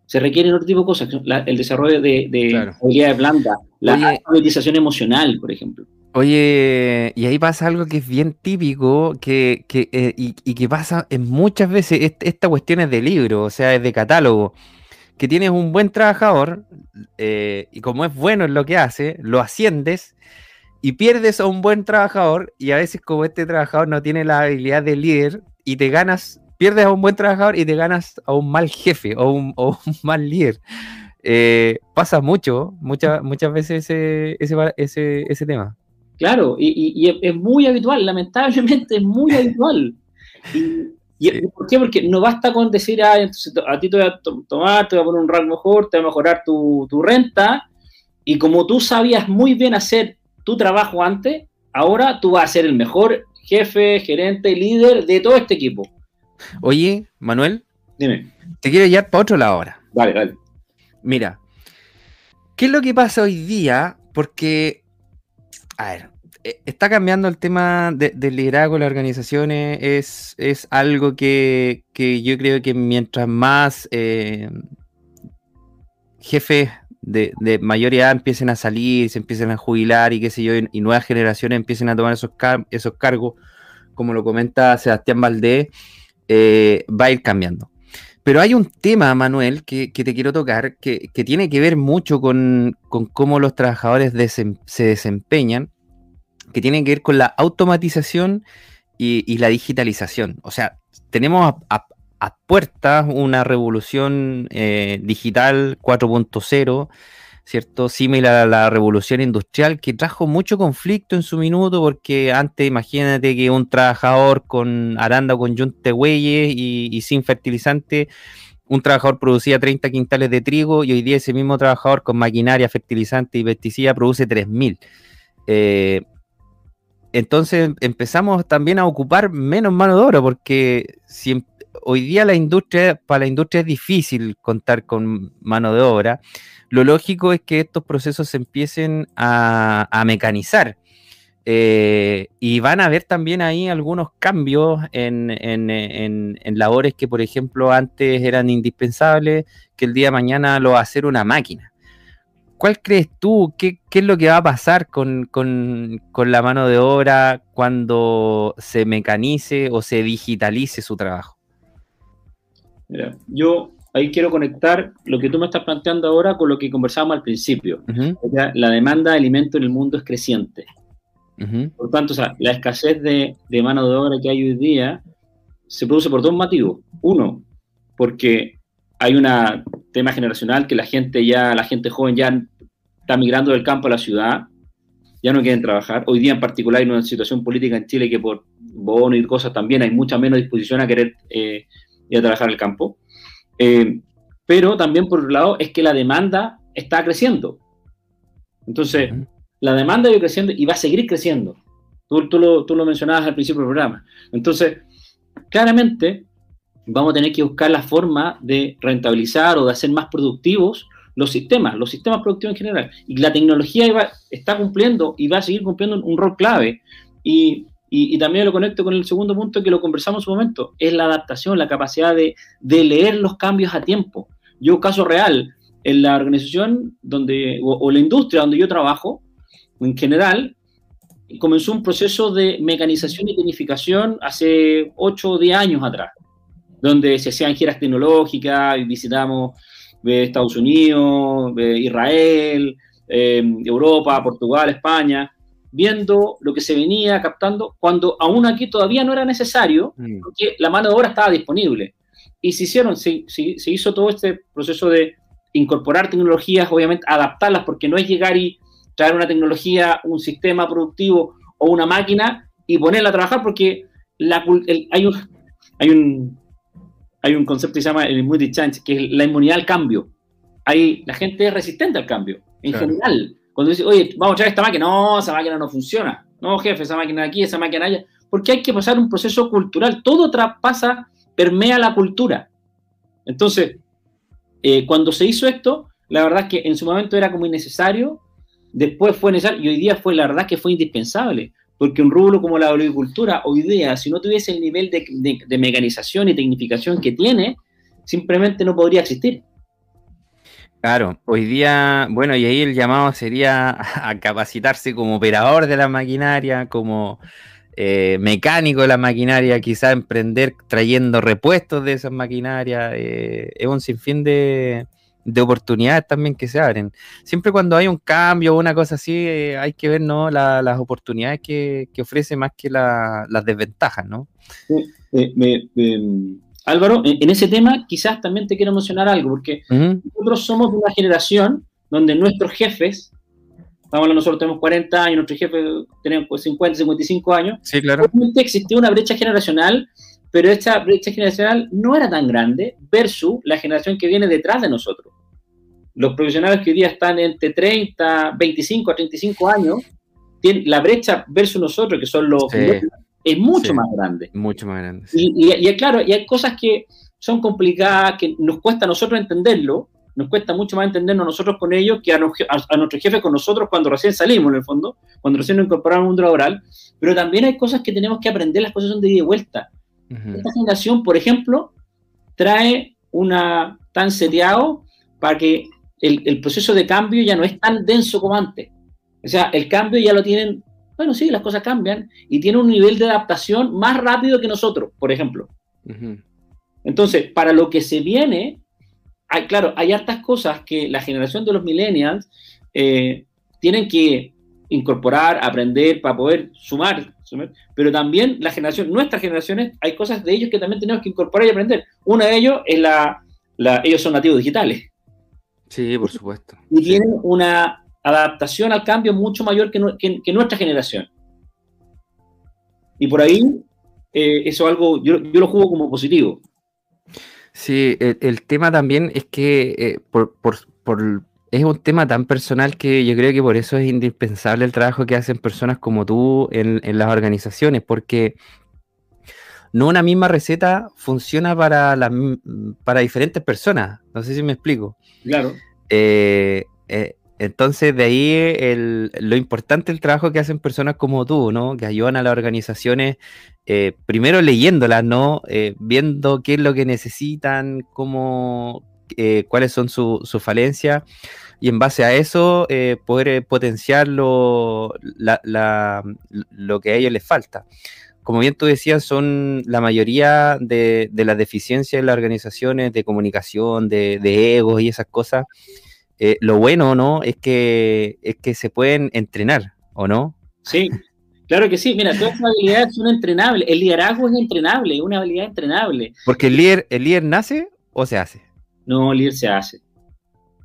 Se requieren otro tipo de cosas, el desarrollo de, de habilidades blandas, la automatización emocional, por ejemplo. Oye, y ahí pasa algo que es bien típico que, que eh, y, y, que pasa en muchas veces, esta cuestión es de libro, o sea, es de catálogo que tienes un buen trabajador eh, y como es bueno en lo que hace, lo asciendes y pierdes a un buen trabajador y a veces como este trabajador no tiene la habilidad de líder y te ganas, pierdes a un buen trabajador y te ganas a un mal jefe o un, <laughs> mal líder. Eh, pasa mucho, muchas muchas veces ese, ese, ese, tema. Claro, y, es muy habitual, lamentablemente es muy habitual. Y, <laughs> ¿Y por qué? Porque no basta con decir, ah, entonces a ti te voy a tomar, te voy a poner un rango mejor, te voy a mejorar tu, renta, y como tú sabías muy bien hacer tu trabajo antes, ahora tú vas a ser el mejor jefe, gerente, líder de todo este equipo. Oye, Manuel. Dime. Te quiero llevar para otro lado ahora. Vale, vale. Mira, ¿qué es lo que pasa hoy día? Porque, a ver, está cambiando el tema del liderazgo en las organizaciones. Es, es algo que, yo creo que mientras más eh, jefes de, de, mayoría empiecen a salir, se empiecen a jubilar y qué sé yo, y, nuevas generaciones empiecen a tomar esos, esos cargos, como lo comenta Sebastián Valdés, eh, va a ir cambiando. Pero hay un tema, Manuel, que, te quiero tocar, que, tiene que ver mucho con, cómo los trabajadores se desempeñan que tienen que ver con la automatización y, la digitalización. O sea, tenemos a, puertas una revolución eh, digital 4.0, ¿cierto? Similar a la revolución industrial que trajo mucho conflicto en su minuto porque antes imagínate que un trabajador con aranda o con yunte huelles y, sin fertilizante un trabajador producía 30 quintales de trigo y hoy día ese mismo trabajador con maquinaria, fertilizante y pesticida produce 3.000. Eh, entonces empezamos también a ocupar menos mano de obra, porque si, hoy día la industria, para la industria es difícil contar con mano de obra, lo lógico es que estos procesos se empiecen a, mecanizar. eh, y van a haber también ahí algunos cambios en, en, labores que, por ejemplo, antes eran indispensables, que el día de mañana lo va a hacer una máquina. ¿Cuál crees tú? ¿Qué, es lo que va a pasar con, la mano de obra cuando se mecanice o se digitalice su trabajo? Mira, yo ahí quiero conectar lo que tú me estás planteando ahora con lo que conversábamos al principio. la demanda de alimento en el mundo es creciente. Por tanto, la escasez de, mano de obra que hay hoy día se produce por dos motivos. Uno, porque hay un tema generacional que la gente ya, la gente joven ya está migrando del campo a la ciudad, ya no quieren trabajar. Hoy día en particular hay una situación política en Chile que por bono y cosas también hay mucha menos disposición a querer eh, ir a trabajar el campo. Eh, pero también por otro lado es que la demanda está creciendo. Entonces, la demanda va creciendo y va a seguir creciendo. Tú, tú, lo, tú lo mencionabas al principio del programa. Entonces, claramente vamos a tener que buscar la forma de rentabilizar o de hacer más productivos los sistemas, los sistemas productivos en general. Y la tecnología está cumpliendo y va a seguir cumpliendo un rol clave. Y, y, también lo conecto con el segundo punto que lo conversamos en su momento, es la adaptación, la capacidad de, de leer los cambios a tiempo. Yo, caso real, en la organización donde, o la industria donde yo trabajo, en general, comenzó un proceso de mecanización y tecnificación hace 8 o 10 años atrás, donde se hacían giras tecnológicas y visitamos eh, Estados Unidos, eh, Israel, eh, Europa, Portugal, España, viendo lo que se venía captando cuando aún aquí todavía no era necesario, mm. porque la mano de obra estaba disponible. Y se hicieron, se, se hizo todo este proceso de incorporar tecnologías, obviamente adaptarlas, porque no es llegar y traer una tecnología, un sistema productivo o una máquina y ponerla a trabajar porque la, hay, un, hay, un, hay un concepto que se llama el multi-change, que es la inmunidad al cambio. Hay, la gente es resistente al cambio, en general. Cuando dice, oye, vamos a traer esta máquina, no, esa máquina no funciona. No, jefe, esa máquina aquí, esa máquina allá. Porque hay que pasar un proceso cultural. Todo traspasa, permea la cultura. Entonces, eh, cuando se hizo esto, la verdad es que en su momento era como innecesario, después fue necesario y hoy día fue la verdad que fue indispensable, porque un rubro como la agricultura hoy día, si no tuviese el nivel de, mecanización y tecnificación que tiene, simplemente no podría existir. Claro, hoy día, bueno, y ahí el llamado sería a capacitarse como operador de la maquinaria, como eh, mecánico de la maquinaria, quizá emprender trayendo repuestos de esas maquinarias. Eh, es un sinfín de, de oportunidades también que se abren. Siempre cuando hay un cambio o una cosa así, eh, hay que ver ¿no? las oportunidades que, ofrece más que las desventajas, ¿no? Álvaro, en, ese tema quizás también te quiero mencionar algo, porque nosotros somos de una generación donde nuestros jefes, hablando, nosotros tenemos 40 años, nuestros jefes tenemos 50, 55 años, sí, claro. existía una brecha generacional pero esta brecha generacional no era tan grande versus la generación que viene detrás de nosotros. Los profesionales que hoy día están entre 30, 25 a 35 años, tienen, la brecha versus nosotros, que son los es mucho más grande. Mucho más grande. Y, y, claro, y hay cosas que son complicadas, que nos cuesta a nosotros entenderlo, nos cuesta mucho más entendernos nosotros con ellos que a, a, nuestro jefe con nosotros cuando recién salimos, en el fondo, cuando recién nos incorporamos al mundo laboral, pero también hay cosas que tenemos que aprender, las cosas son de ida y vuelta. Esta generación, por ejemplo, trae una tan seteado para que el, proceso de cambio ya no es tan denso como antes. O sea, el cambio ya lo tienen, bueno, sí, las cosas cambian y tiene un nivel de adaptación más rápido que nosotros, por ejemplo. Entonces, para lo que se viene, hay, claro, hay hartas cosas que la generación de los millennials eh, tienen que incorporar, aprender para poder sumar, pero también la generación, nuestras generaciones, hay cosas de ellos que también tenemos que incorporar y aprender. Uno de ellos es la, ellos son nativos digitales. Sí, por supuesto. Y tienen una adaptación al cambio mucho mayor que, nuestra generación. Y por ahí, eh, eso es algo, yo, lo juego como positivo. Sí, el, tema también es que eh, por, por, es un tema tan personal que yo creo que por eso es indispensable el trabajo que hacen personas como tú en, las organizaciones, porque no una misma receta funciona para, para diferentes personas. No sé si me explico. Claro. Eh, eh, Entonces, de ahí lo importante el trabajo que hacen personas como tú, ¿no? Que ayudan a las organizaciones, eh, primero leyéndolas, ¿no? Viendo qué es lo que necesitan, cómo, eh, cuáles son sus falencias, y en base a eso poder potenciar lo, lo que a ellos les falta. Como bien tú decías, son la mayoría de, las deficiencias en las organizaciones de comunicación, de, de egos y esas cosas eh, lo bueno, ¿no? Es que, es que se pueden entrenar, ¿o no? Sí, claro que sí. Mira, todas esas habilidades son entrenables. El liderazgo es entrenable, es una habilidad entrenable. Porque el líder, el líder nace o se hace. No, el líder se hace.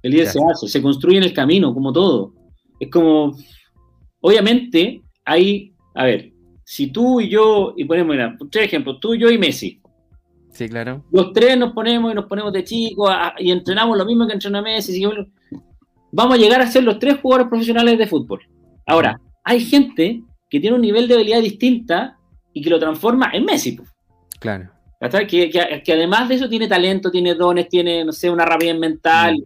El líder se, hace, se construye en el camino, como todo. Es como, obviamente, hay, a ver, si tú y yo, y ponemos, mira, tres ejemplos, tú, yo y Messi, Sí, claro. Los tres nos ponemos y nos ponemos de chicos y entrenamos lo mismo que entrena Messi. vamos a llegar a ser los tres jugadores profesionales de fútbol. Ahora, hay gente que tiene un nivel de habilidad distinta y que lo transforma en Messi. Claro. Que, que, además de eso tiene talento, tiene dones, tiene, no sé, una rapidez mental. Mm.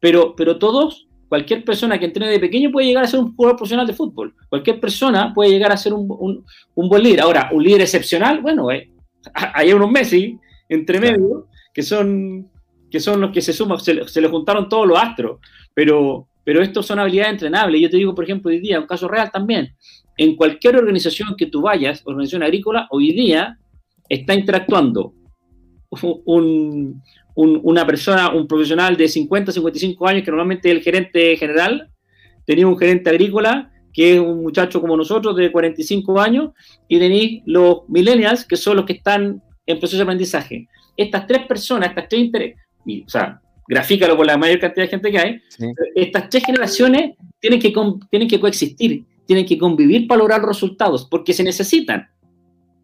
Pero, pero todos, cualquier persona que entrene de pequeño puede llegar a ser un jugador profesional de fútbol. Cualquier persona puede llegar a ser un, un, buen líder. Ahora, un líder excepcional, bueno, eh, <laughs> hay unos Messi entre medio que son, que son los que se suman, se, le juntaron todos los astros, pero, pero estos son habilidades entrenables. Yo te digo, por ejemplo, hoy día, un caso real también, en cualquier organización que tú vayas, organización agrícola, hoy día está interactuando una persona, un profesional de 50, 55 años, que normalmente es el gerente general, tenía un gerente agrícola que es un muchacho como nosotros de 45 años, y tenéis los millennials, que son los que están en proceso de aprendizaje. Estas tres personas, estas tres intereses, o sea, grafícalo por la mayor cantidad de gente que hay, estas tres generaciones tienen que, tienen que coexistir, tienen que convivir para lograr resultados, porque se necesitan.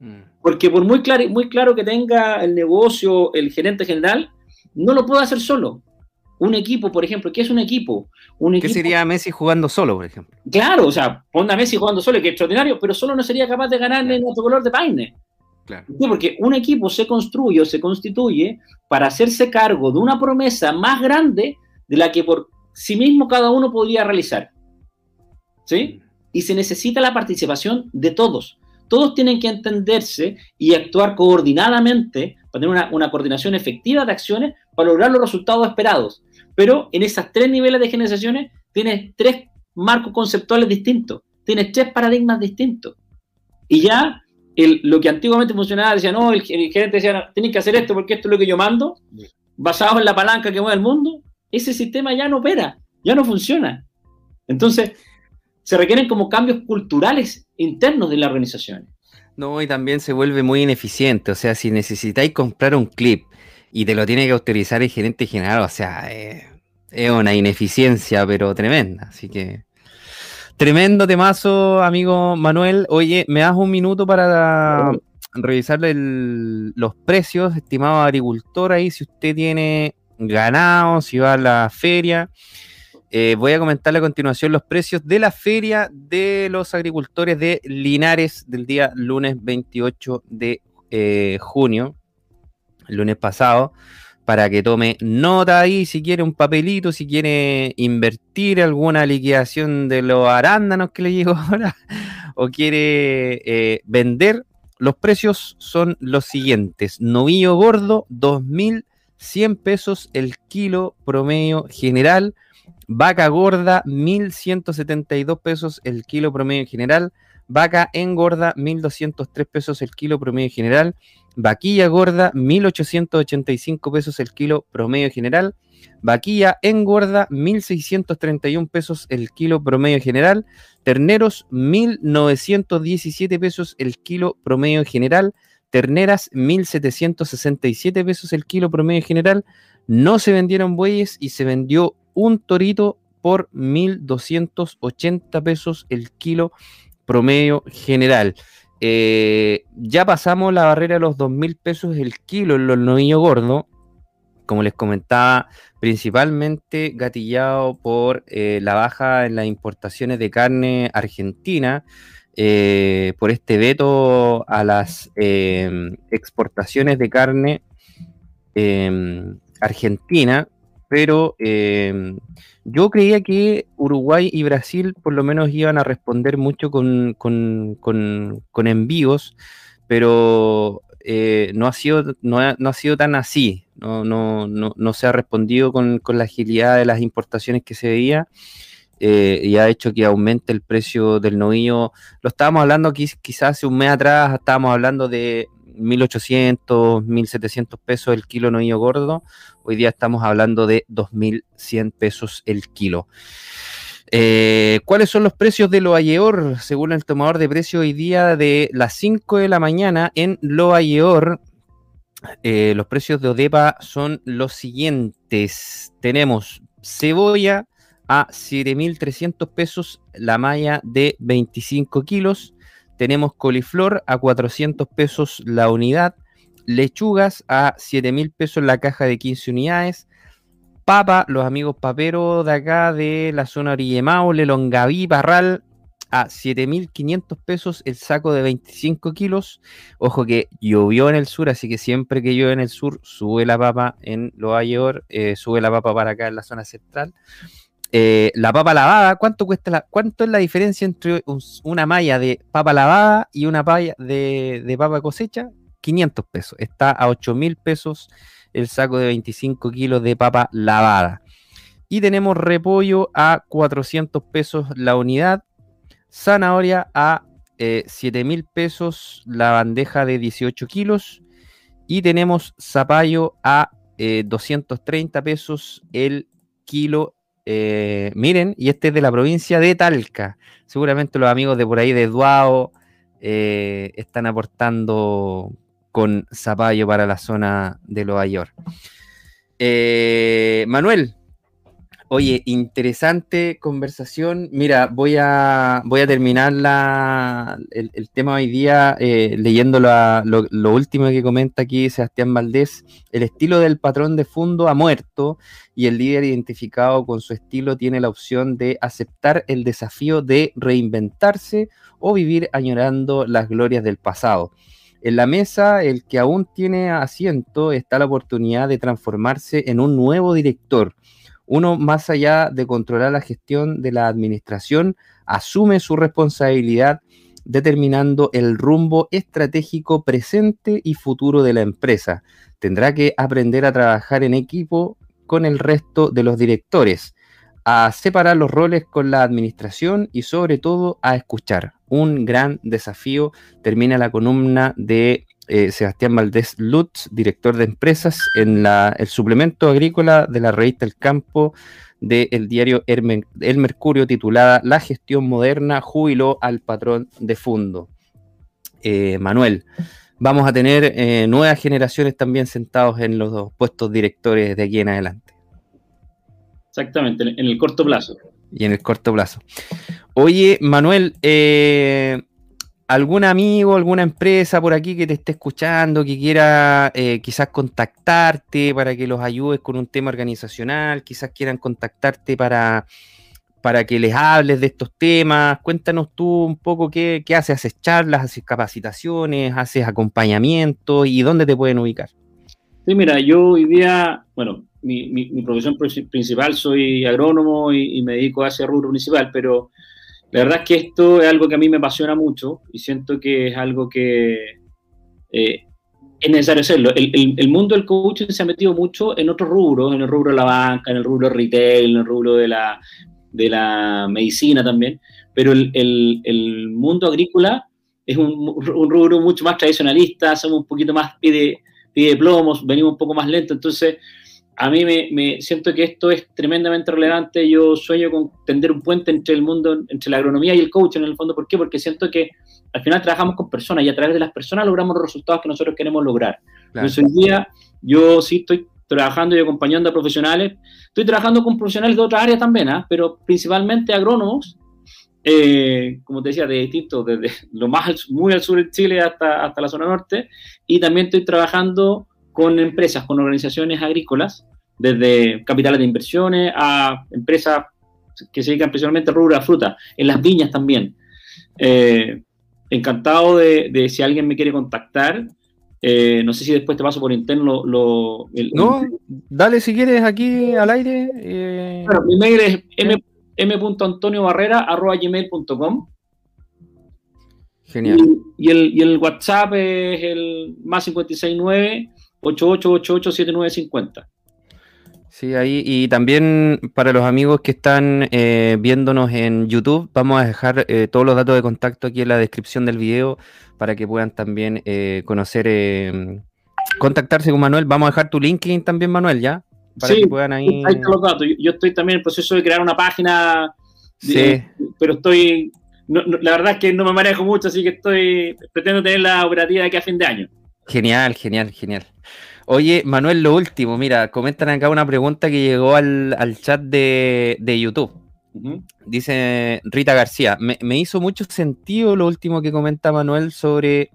Mm. Porque por muy claro, muy claro que tenga el negocio, el gerente general, no lo puede hacer solo. Un equipo, por ejemplo, ¿qué es un equipo? Un ¿Qué sería Messi jugando solo, por ejemplo? Claro, o sea, ponga Messi jugando solo, que es extraordinario, pero solo no sería capaz de ganar en otro color de paine. Claro. Porque un equipo se construye o se constituye para hacerse cargo de una promesa más grande de la que por sí mismo cada uno podría realizar. ¿Sí? Mm. Y se necesita la participación de todos. Todos tienen que entenderse y actuar coordinadamente para tener una, una coordinación efectiva de acciones para lograr los resultados esperados pero en esas tres niveles de generaciones tienes tres marcos conceptuales distintos, tienes tres paradigmas distintos. Y ya lo que antiguamente funcionaba, decía, no, el, gerente decía, tienes que hacer esto porque esto es lo que yo mando, basado en la palanca que mueve el mundo, ese sistema ya no opera, ya no funciona. Entonces, se requieren como cambios culturales internos de la organización. No, y también se vuelve muy ineficiente. O sea, si necesitáis comprar un clip y te lo tiene que autorizar el gerente general, o sea, eh, es una ineficiencia, pero tremenda. Así que, tremendo temazo, amigo Manuel. Oye, ¿me das un minuto para revisar los precios, estimado agricultor, ahí, si usted tiene ganado, si va a la feria? Eh, voy a comentarle a continuación los precios de la feria de los agricultores de Linares del día lunes 28 de eh, junio lunes pasado, para que tome nota ahí si quiere un papelito, si quiere invertir alguna liquidación de los arándanos que le llegó <laughs> ahora, o quiere eh, vender. Los precios son los siguientes. Novillo gordo, 2.100 pesos el kilo promedio general. Vaca gorda, 1.172 pesos el kilo promedio general. Vaca engorda, 1.203 pesos el kilo promedio general. Vaquilla gorda, 1.885 pesos el kilo promedio general. Vaquilla engorda, 1.631 pesos el kilo promedio general. Terneros, 1.917 pesos el kilo promedio general. Terneras, 1.767 pesos el kilo promedio general. No se vendieron bueyes y se vendió un torito por 1.280 pesos el kilo promedio general. Eh, ya pasamos la barrera de los 2.000 pesos el kilo en los novillos gordos, como les comentaba, principalmente gatillado por eh, la baja en las importaciones de carne argentina, eh, por este veto a las exportaciones de carne argentina, pero em, yo creía que Uruguay y Brasil por lo menos iban a responder mucho con, con, con, envíos, pero eh, no, ha sido, no, ha, sido tan así, no, no, no, se ha respondido con, la agilidad de las importaciones que se veía. Eh, y ha hecho que aumente el precio del novillo. Lo estábamos hablando quizás hace un mes atrás, estábamos hablando de 1.800, 1.700 pesos el kilo novillo gordo. Hoy día estamos hablando de 2.100 pesos el kilo. Eh, ¿Cuáles son los precios de Loa según el tomador de precio hoy día de las 5 de la mañana en Loa eh, los precios de Odepa son los siguientes. Tenemos cebolla a 7.300 pesos la malla de 25 kilos. Tenemos coliflor a 400 pesos la unidad, lechugas a 7 mil pesos la caja de 15 unidades, papa, los amigos paperos de acá de la zona Orille Maule, Longaví, Parral, a 7.500 pesos el saco de 25 kilos. Ojo que llovió en el sur, así que siempre que llueve en el sur, sube la papa en Lo eh, sube la papa para acá en la zona central. Eh, la papa lavada, ¿cuánto cuesta cuánto es la diferencia entre una malla de papa lavada y una malla de, papa cosecha? 500 pesos. Está a 8 mil pesos el saco de 25 kilos de papa lavada. Y tenemos repollo a 400 pesos la unidad. Zanahoria a 7 eh, mil pesos la bandeja de 18 kilos. Y tenemos zapallo a 230 eh, pesos el kilo eh, miren, y este es de la provincia de Talca. Seguramente los amigos de por ahí de Duao eh, están aportando con zapallo para la zona de Nueva. Eh, Manuel, Oye, interesante conversación. Mira, voy a, voy a terminar el, tema hoy día eh, leyendo lo, último que comenta aquí Sebastián Valdés. El estilo del patrón de fondo ha muerto y el líder identificado con su estilo tiene la opción de aceptar el desafío de reinventarse o vivir añorando las glorias del pasado. En la mesa, el que aún tiene asiento está la oportunidad de transformarse en un nuevo director uno, más allá de controlar la gestión de la administración, asume su responsabilidad determinando el rumbo estratégico presente y futuro de la empresa. Tendrá que aprender a trabajar en equipo con el resto de los directores, a separar los roles con la administración y sobre todo a escuchar. Un gran desafío termina la columna de eh, Sebastián Valdés Lutz, director de empresas, en el suplemento agrícola de la revista El Campo del diario El Mercurio, titulada La gestión moderna jubiló al patrón de fondo. Eh, Manuel, vamos a tener eh, nuevas generaciones también sentados en los dos puestos directores de aquí en adelante. Exactamente, en el corto plazo. Y en el corto plazo. Oye, Manuel, eh, algún amigo, alguna empresa por aquí que te esté escuchando, que quiera eh, quizás contactarte para que los ayudes con un tema organizacional, quizás quieran contactarte para, para que les hables de estos temas. Cuéntanos tú un poco qué, haces, haces charlas, haces capacitaciones, haces acompañamiento y dónde te pueden ubicar. Sí, mira, yo hoy día, bueno, mi, mi, profesión principal soy agrónomo y, me dedico a ese rubro principal, pero la verdad es que esto es algo que a mí me apasiona mucho y siento que es algo que eh, es necesario hacerlo. El, mundo del coaching se ha metido mucho en otros rubros, en el rubro de la banca, en el rubro retail, en el rubro de la, de la medicina también, pero el, mundo agrícola es un, rubro mucho más tradicionalista, somos un poquito más pide, pide plomos, venimos un poco más lento, entonces a mí me, siento que esto es tremendamente relevante. Yo sueño con tender un puente entre el mundo, entre la agronomía y el coaching en el fondo. ¿Por qué? Porque siento que al final trabajamos con personas y a través de las personas logramos los resultados que nosotros queremos lograr. Entonces hoy día yo sí estoy trabajando y acompañando a profesionales. Estoy trabajando con profesionales de otras áreas también, ¿ah? pero principalmente agrónomos, eh, como te decía, de distintos, desde lo más muy al sur de Chile hasta, hasta la zona norte. Y también estoy trabajando con empresas, con organizaciones agrícolas, desde capitales de inversiones a empresas que se dedican principalmente al rubro la fruta, en las viñas también. Eh, encantado de, si alguien me quiere contactar, Eh, no sé si después te paso por interno lo... no, dale si quieres aquí al aire. Eh... mi mail es m.antoniobarrera.gmail.com Genial. Y, el, y, el, WhatsApp es el más 569 8888 7950. Sí, ahí. Y también para los amigos que están eh, viéndonos en YouTube, vamos a dejar eh, todos los datos de contacto aquí en la descripción del video para que puedan también eh, conocer, contactarse con Manuel. Vamos a dejar tu LinkedIn también, Manuel, ¿ya? Para que puedan ahí. están los datos. Yo, estoy también en el proceso de crear una página, sí. pero estoy. la verdad es que no me manejo mucho, así que estoy. Pretendo tener la operativa de aquí a fin de año. Genial, genial, genial. Oye, Manuel, lo último, mira, comentan acá una pregunta que llegó al, chat de, YouTube. Dice Rita García, me, hizo mucho sentido lo último que comenta Manuel sobre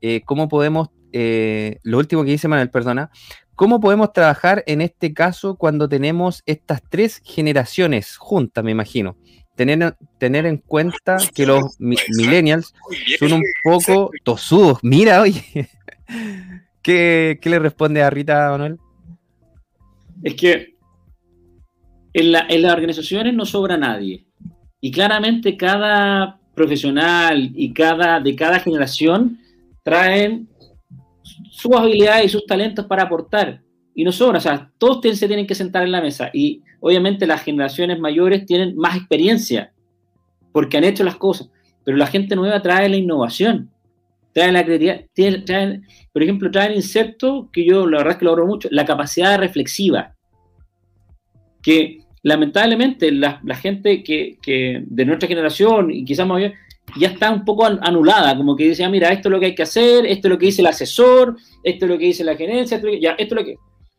eh, cómo podemos, eh, lo último que dice Manuel, perdona, cómo podemos trabajar en este caso cuando tenemos estas tres generaciones juntas, me imagino. Tener, tener en cuenta que los millennials son un poco tosudos. Mira, oye. ¿Qué, le responde a Rita, Manuel? Es que en, las organizaciones no sobra nadie. Y claramente cada profesional y cada, de cada generación traen sus habilidades y sus talentos para aportar. Y no sobra, o sea, todos se tienen que sentar en la mesa. Y obviamente las generaciones mayores tienen más experiencia porque han hecho las cosas. Pero la gente nueva trae la innovación traen la creatividad, traen, por ejemplo, traen inserto, que yo la verdad es que lo mucho, la capacidad reflexiva, que lamentablemente la, gente que, de nuestra generación y quizás más bien, ya está un poco anulada, como que dice, ah, mira, esto es lo que hay que hacer, esto es lo que dice el asesor, esto es lo que dice la gerencia, esto, ya, esto es lo que...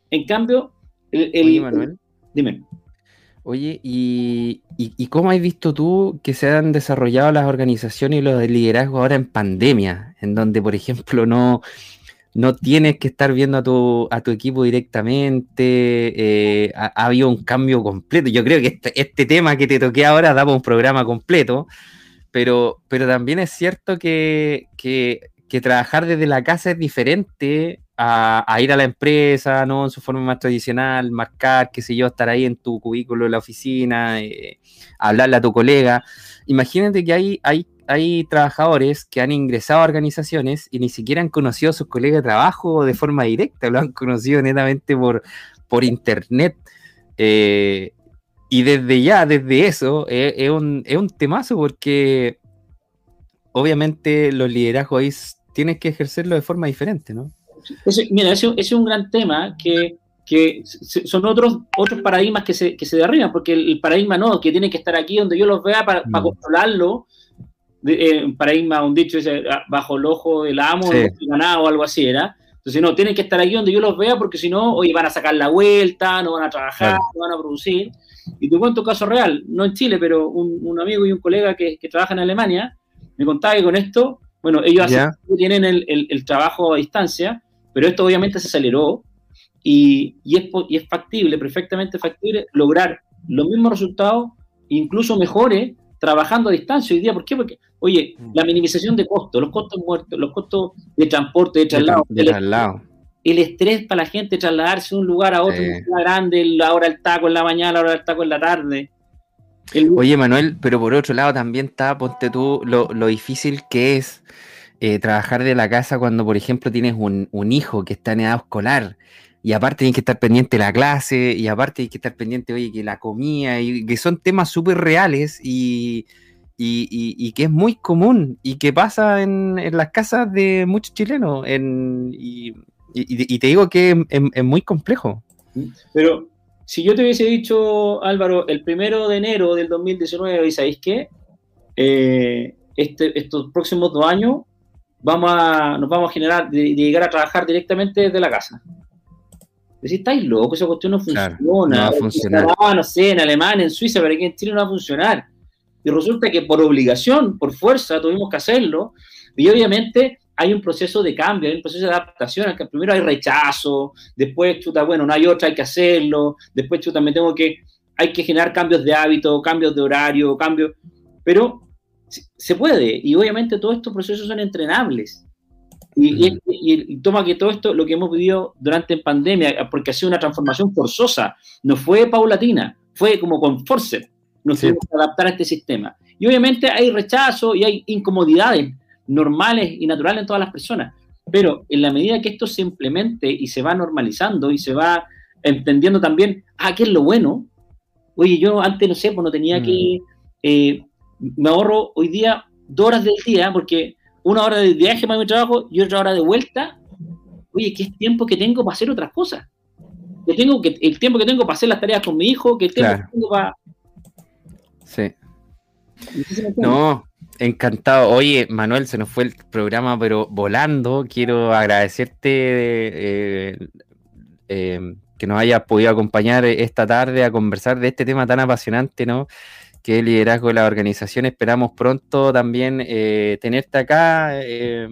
En cambio, el... Manuel. Dime. Oye, ¿y, cómo has visto tú que se han desarrollado las organizaciones y los de liderazgo ahora en pandemia? En donde, por ejemplo, no, no tienes que estar viendo a tu, a tu equipo directamente, eh, ha, habido un cambio completo. Yo creo que este, este, tema que te toqué ahora daba un programa completo, pero, pero también es cierto que, que trabajar desde la casa es diferente a, ir a la empresa, ¿no? En su forma más tradicional, marcar, qué sé yo, estar ahí en tu cubículo en la oficina, eh, hablarle a tu colega. Imagínate que hay, hay, hay trabajadores que han ingresado a organizaciones y ni siquiera han conocido a sus colegas de trabajo de forma directa, lo han conocido netamente por, por internet. Eh, y desde ya, desde eso, eh, es, un, es un temazo porque obviamente los liderazgos tienes que ejercerlo de forma diferente, ¿no? Mira, ese, es un gran tema que, son otros, otros paradigmas que se, que se derriban, porque el, paradigma no, que tiene que estar aquí donde yo los vea para, mm. controlarlo, eh, un paradigma, un dicho, ah, bajo el ojo del amo, del ganado o algo así, ¿era? Entonces, no, tienen que estar aquí donde yo los vea porque si no, hoy van a sacar la vuelta, no van a trabajar, no van a producir. Y te cuento un caso real, no en Chile, pero un, amigo y un colega que, que, trabaja en Alemania me contaba que con esto, bueno, ellos tienen el, el, trabajo a distancia, pero esto obviamente se aceleró y, es, y es factible, perfectamente factible, lograr los mismos resultados, incluso mejores, trabajando a distancia hoy día. ¿Por qué? Porque, oye, mm. la minimización de costos, los costos muertos, los costos de transporte, de traslado. El, estrés para la gente trasladarse de un lugar a otro, sí. grande, la hora del taco en la mañana, la hora del taco en la tarde. Oye, Manuel, pero por otro lado también está, ponte tú, lo, lo difícil que es eh, trabajar de la casa cuando, por ejemplo, tienes un, hijo que está en edad escolar y aparte tienes que estar pendiente de la clase y aparte tienes que estar pendiente, oye, que la comida y que son temas súper reales y, que es muy común y que pasa en, las casas de muchos chilenos y, te digo que es, muy complejo. Pero si yo te hubiese dicho, Álvaro, el primero de enero del 2019, ¿y sabéis qué? Eh, este, estos próximos dos años vamos a, nos vamos a generar, de, llegar a trabajar directamente desde la casa. Decís, estáis locos, esa cuestión no funciona. no va a funcionar. No, sé, en Alemania, en Suiza, pero aquí en Chile no va a funcionar. Y resulta que por obligación, por fuerza, tuvimos que hacerlo. Y obviamente hay un proceso de cambio, hay un proceso de adaptación, que primero hay rechazo, después, chuta, bueno, no hay otra, hay que hacerlo, después, chuta, me tengo que, hay que generar cambios de hábito, cambios de horario, cambios, pero se puede, y obviamente todos estos procesos son entrenables. Y, toma que todo esto, lo que hemos vivido durante pandemia, porque ha sido una transformación forzosa, no fue paulatina, fue como con force, nos tuvimos que adaptar a este sistema. Y obviamente hay rechazo y hay incomodidades normales y naturales en todas las personas, pero en la medida que esto se implemente y se va normalizando y se va entendiendo también, ah, ¿qué es lo bueno? Oye, yo antes, no sé, pues no tenía que, mm. eh, me ahorro hoy día dos horas del día, porque una hora de viaje para mi trabajo y otra hora de vuelta, oye, ¿qué tiempo que tengo para hacer otras cosas? Que tengo que, el tiempo que tengo para hacer las tareas con mi hijo, que tengo, que tengo para... Sí. No, encantado. Oye, Manuel, se nos fue el programa, pero volando. Quiero agradecerte eh, eh, que nos hayas podido acompañar esta tarde a conversar de este tema tan apasionante, ¿no? El liderazgo de la organización. Esperamos pronto también eh, tenerte acá eh,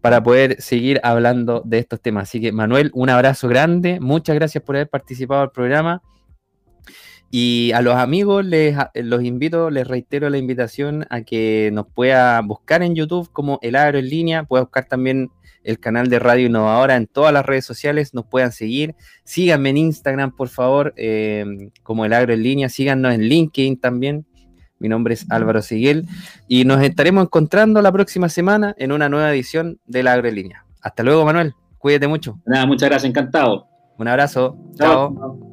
para poder seguir hablando de estos temas. Así que Manuel, un abrazo grande, muchas gracias por haber participado del programa. Y a los amigos les los invito, les reitero la invitación a que nos pueda buscar en YouTube como El Agro en línea, pueda buscar también el canal de Radio Innovadora en todas las redes sociales, nos puedan seguir. Síganme en Instagram, por favor, em, como el agro en línea, síganos en LinkedIn también. Mi nombre es Álvaro Siguel y nos estaremos encontrando la próxima semana en una nueva edición del Agro en línea. Hasta luego, Manuel. Cuídate mucho. Nada, muchas gracias, encantado. Un abrazo. Chao.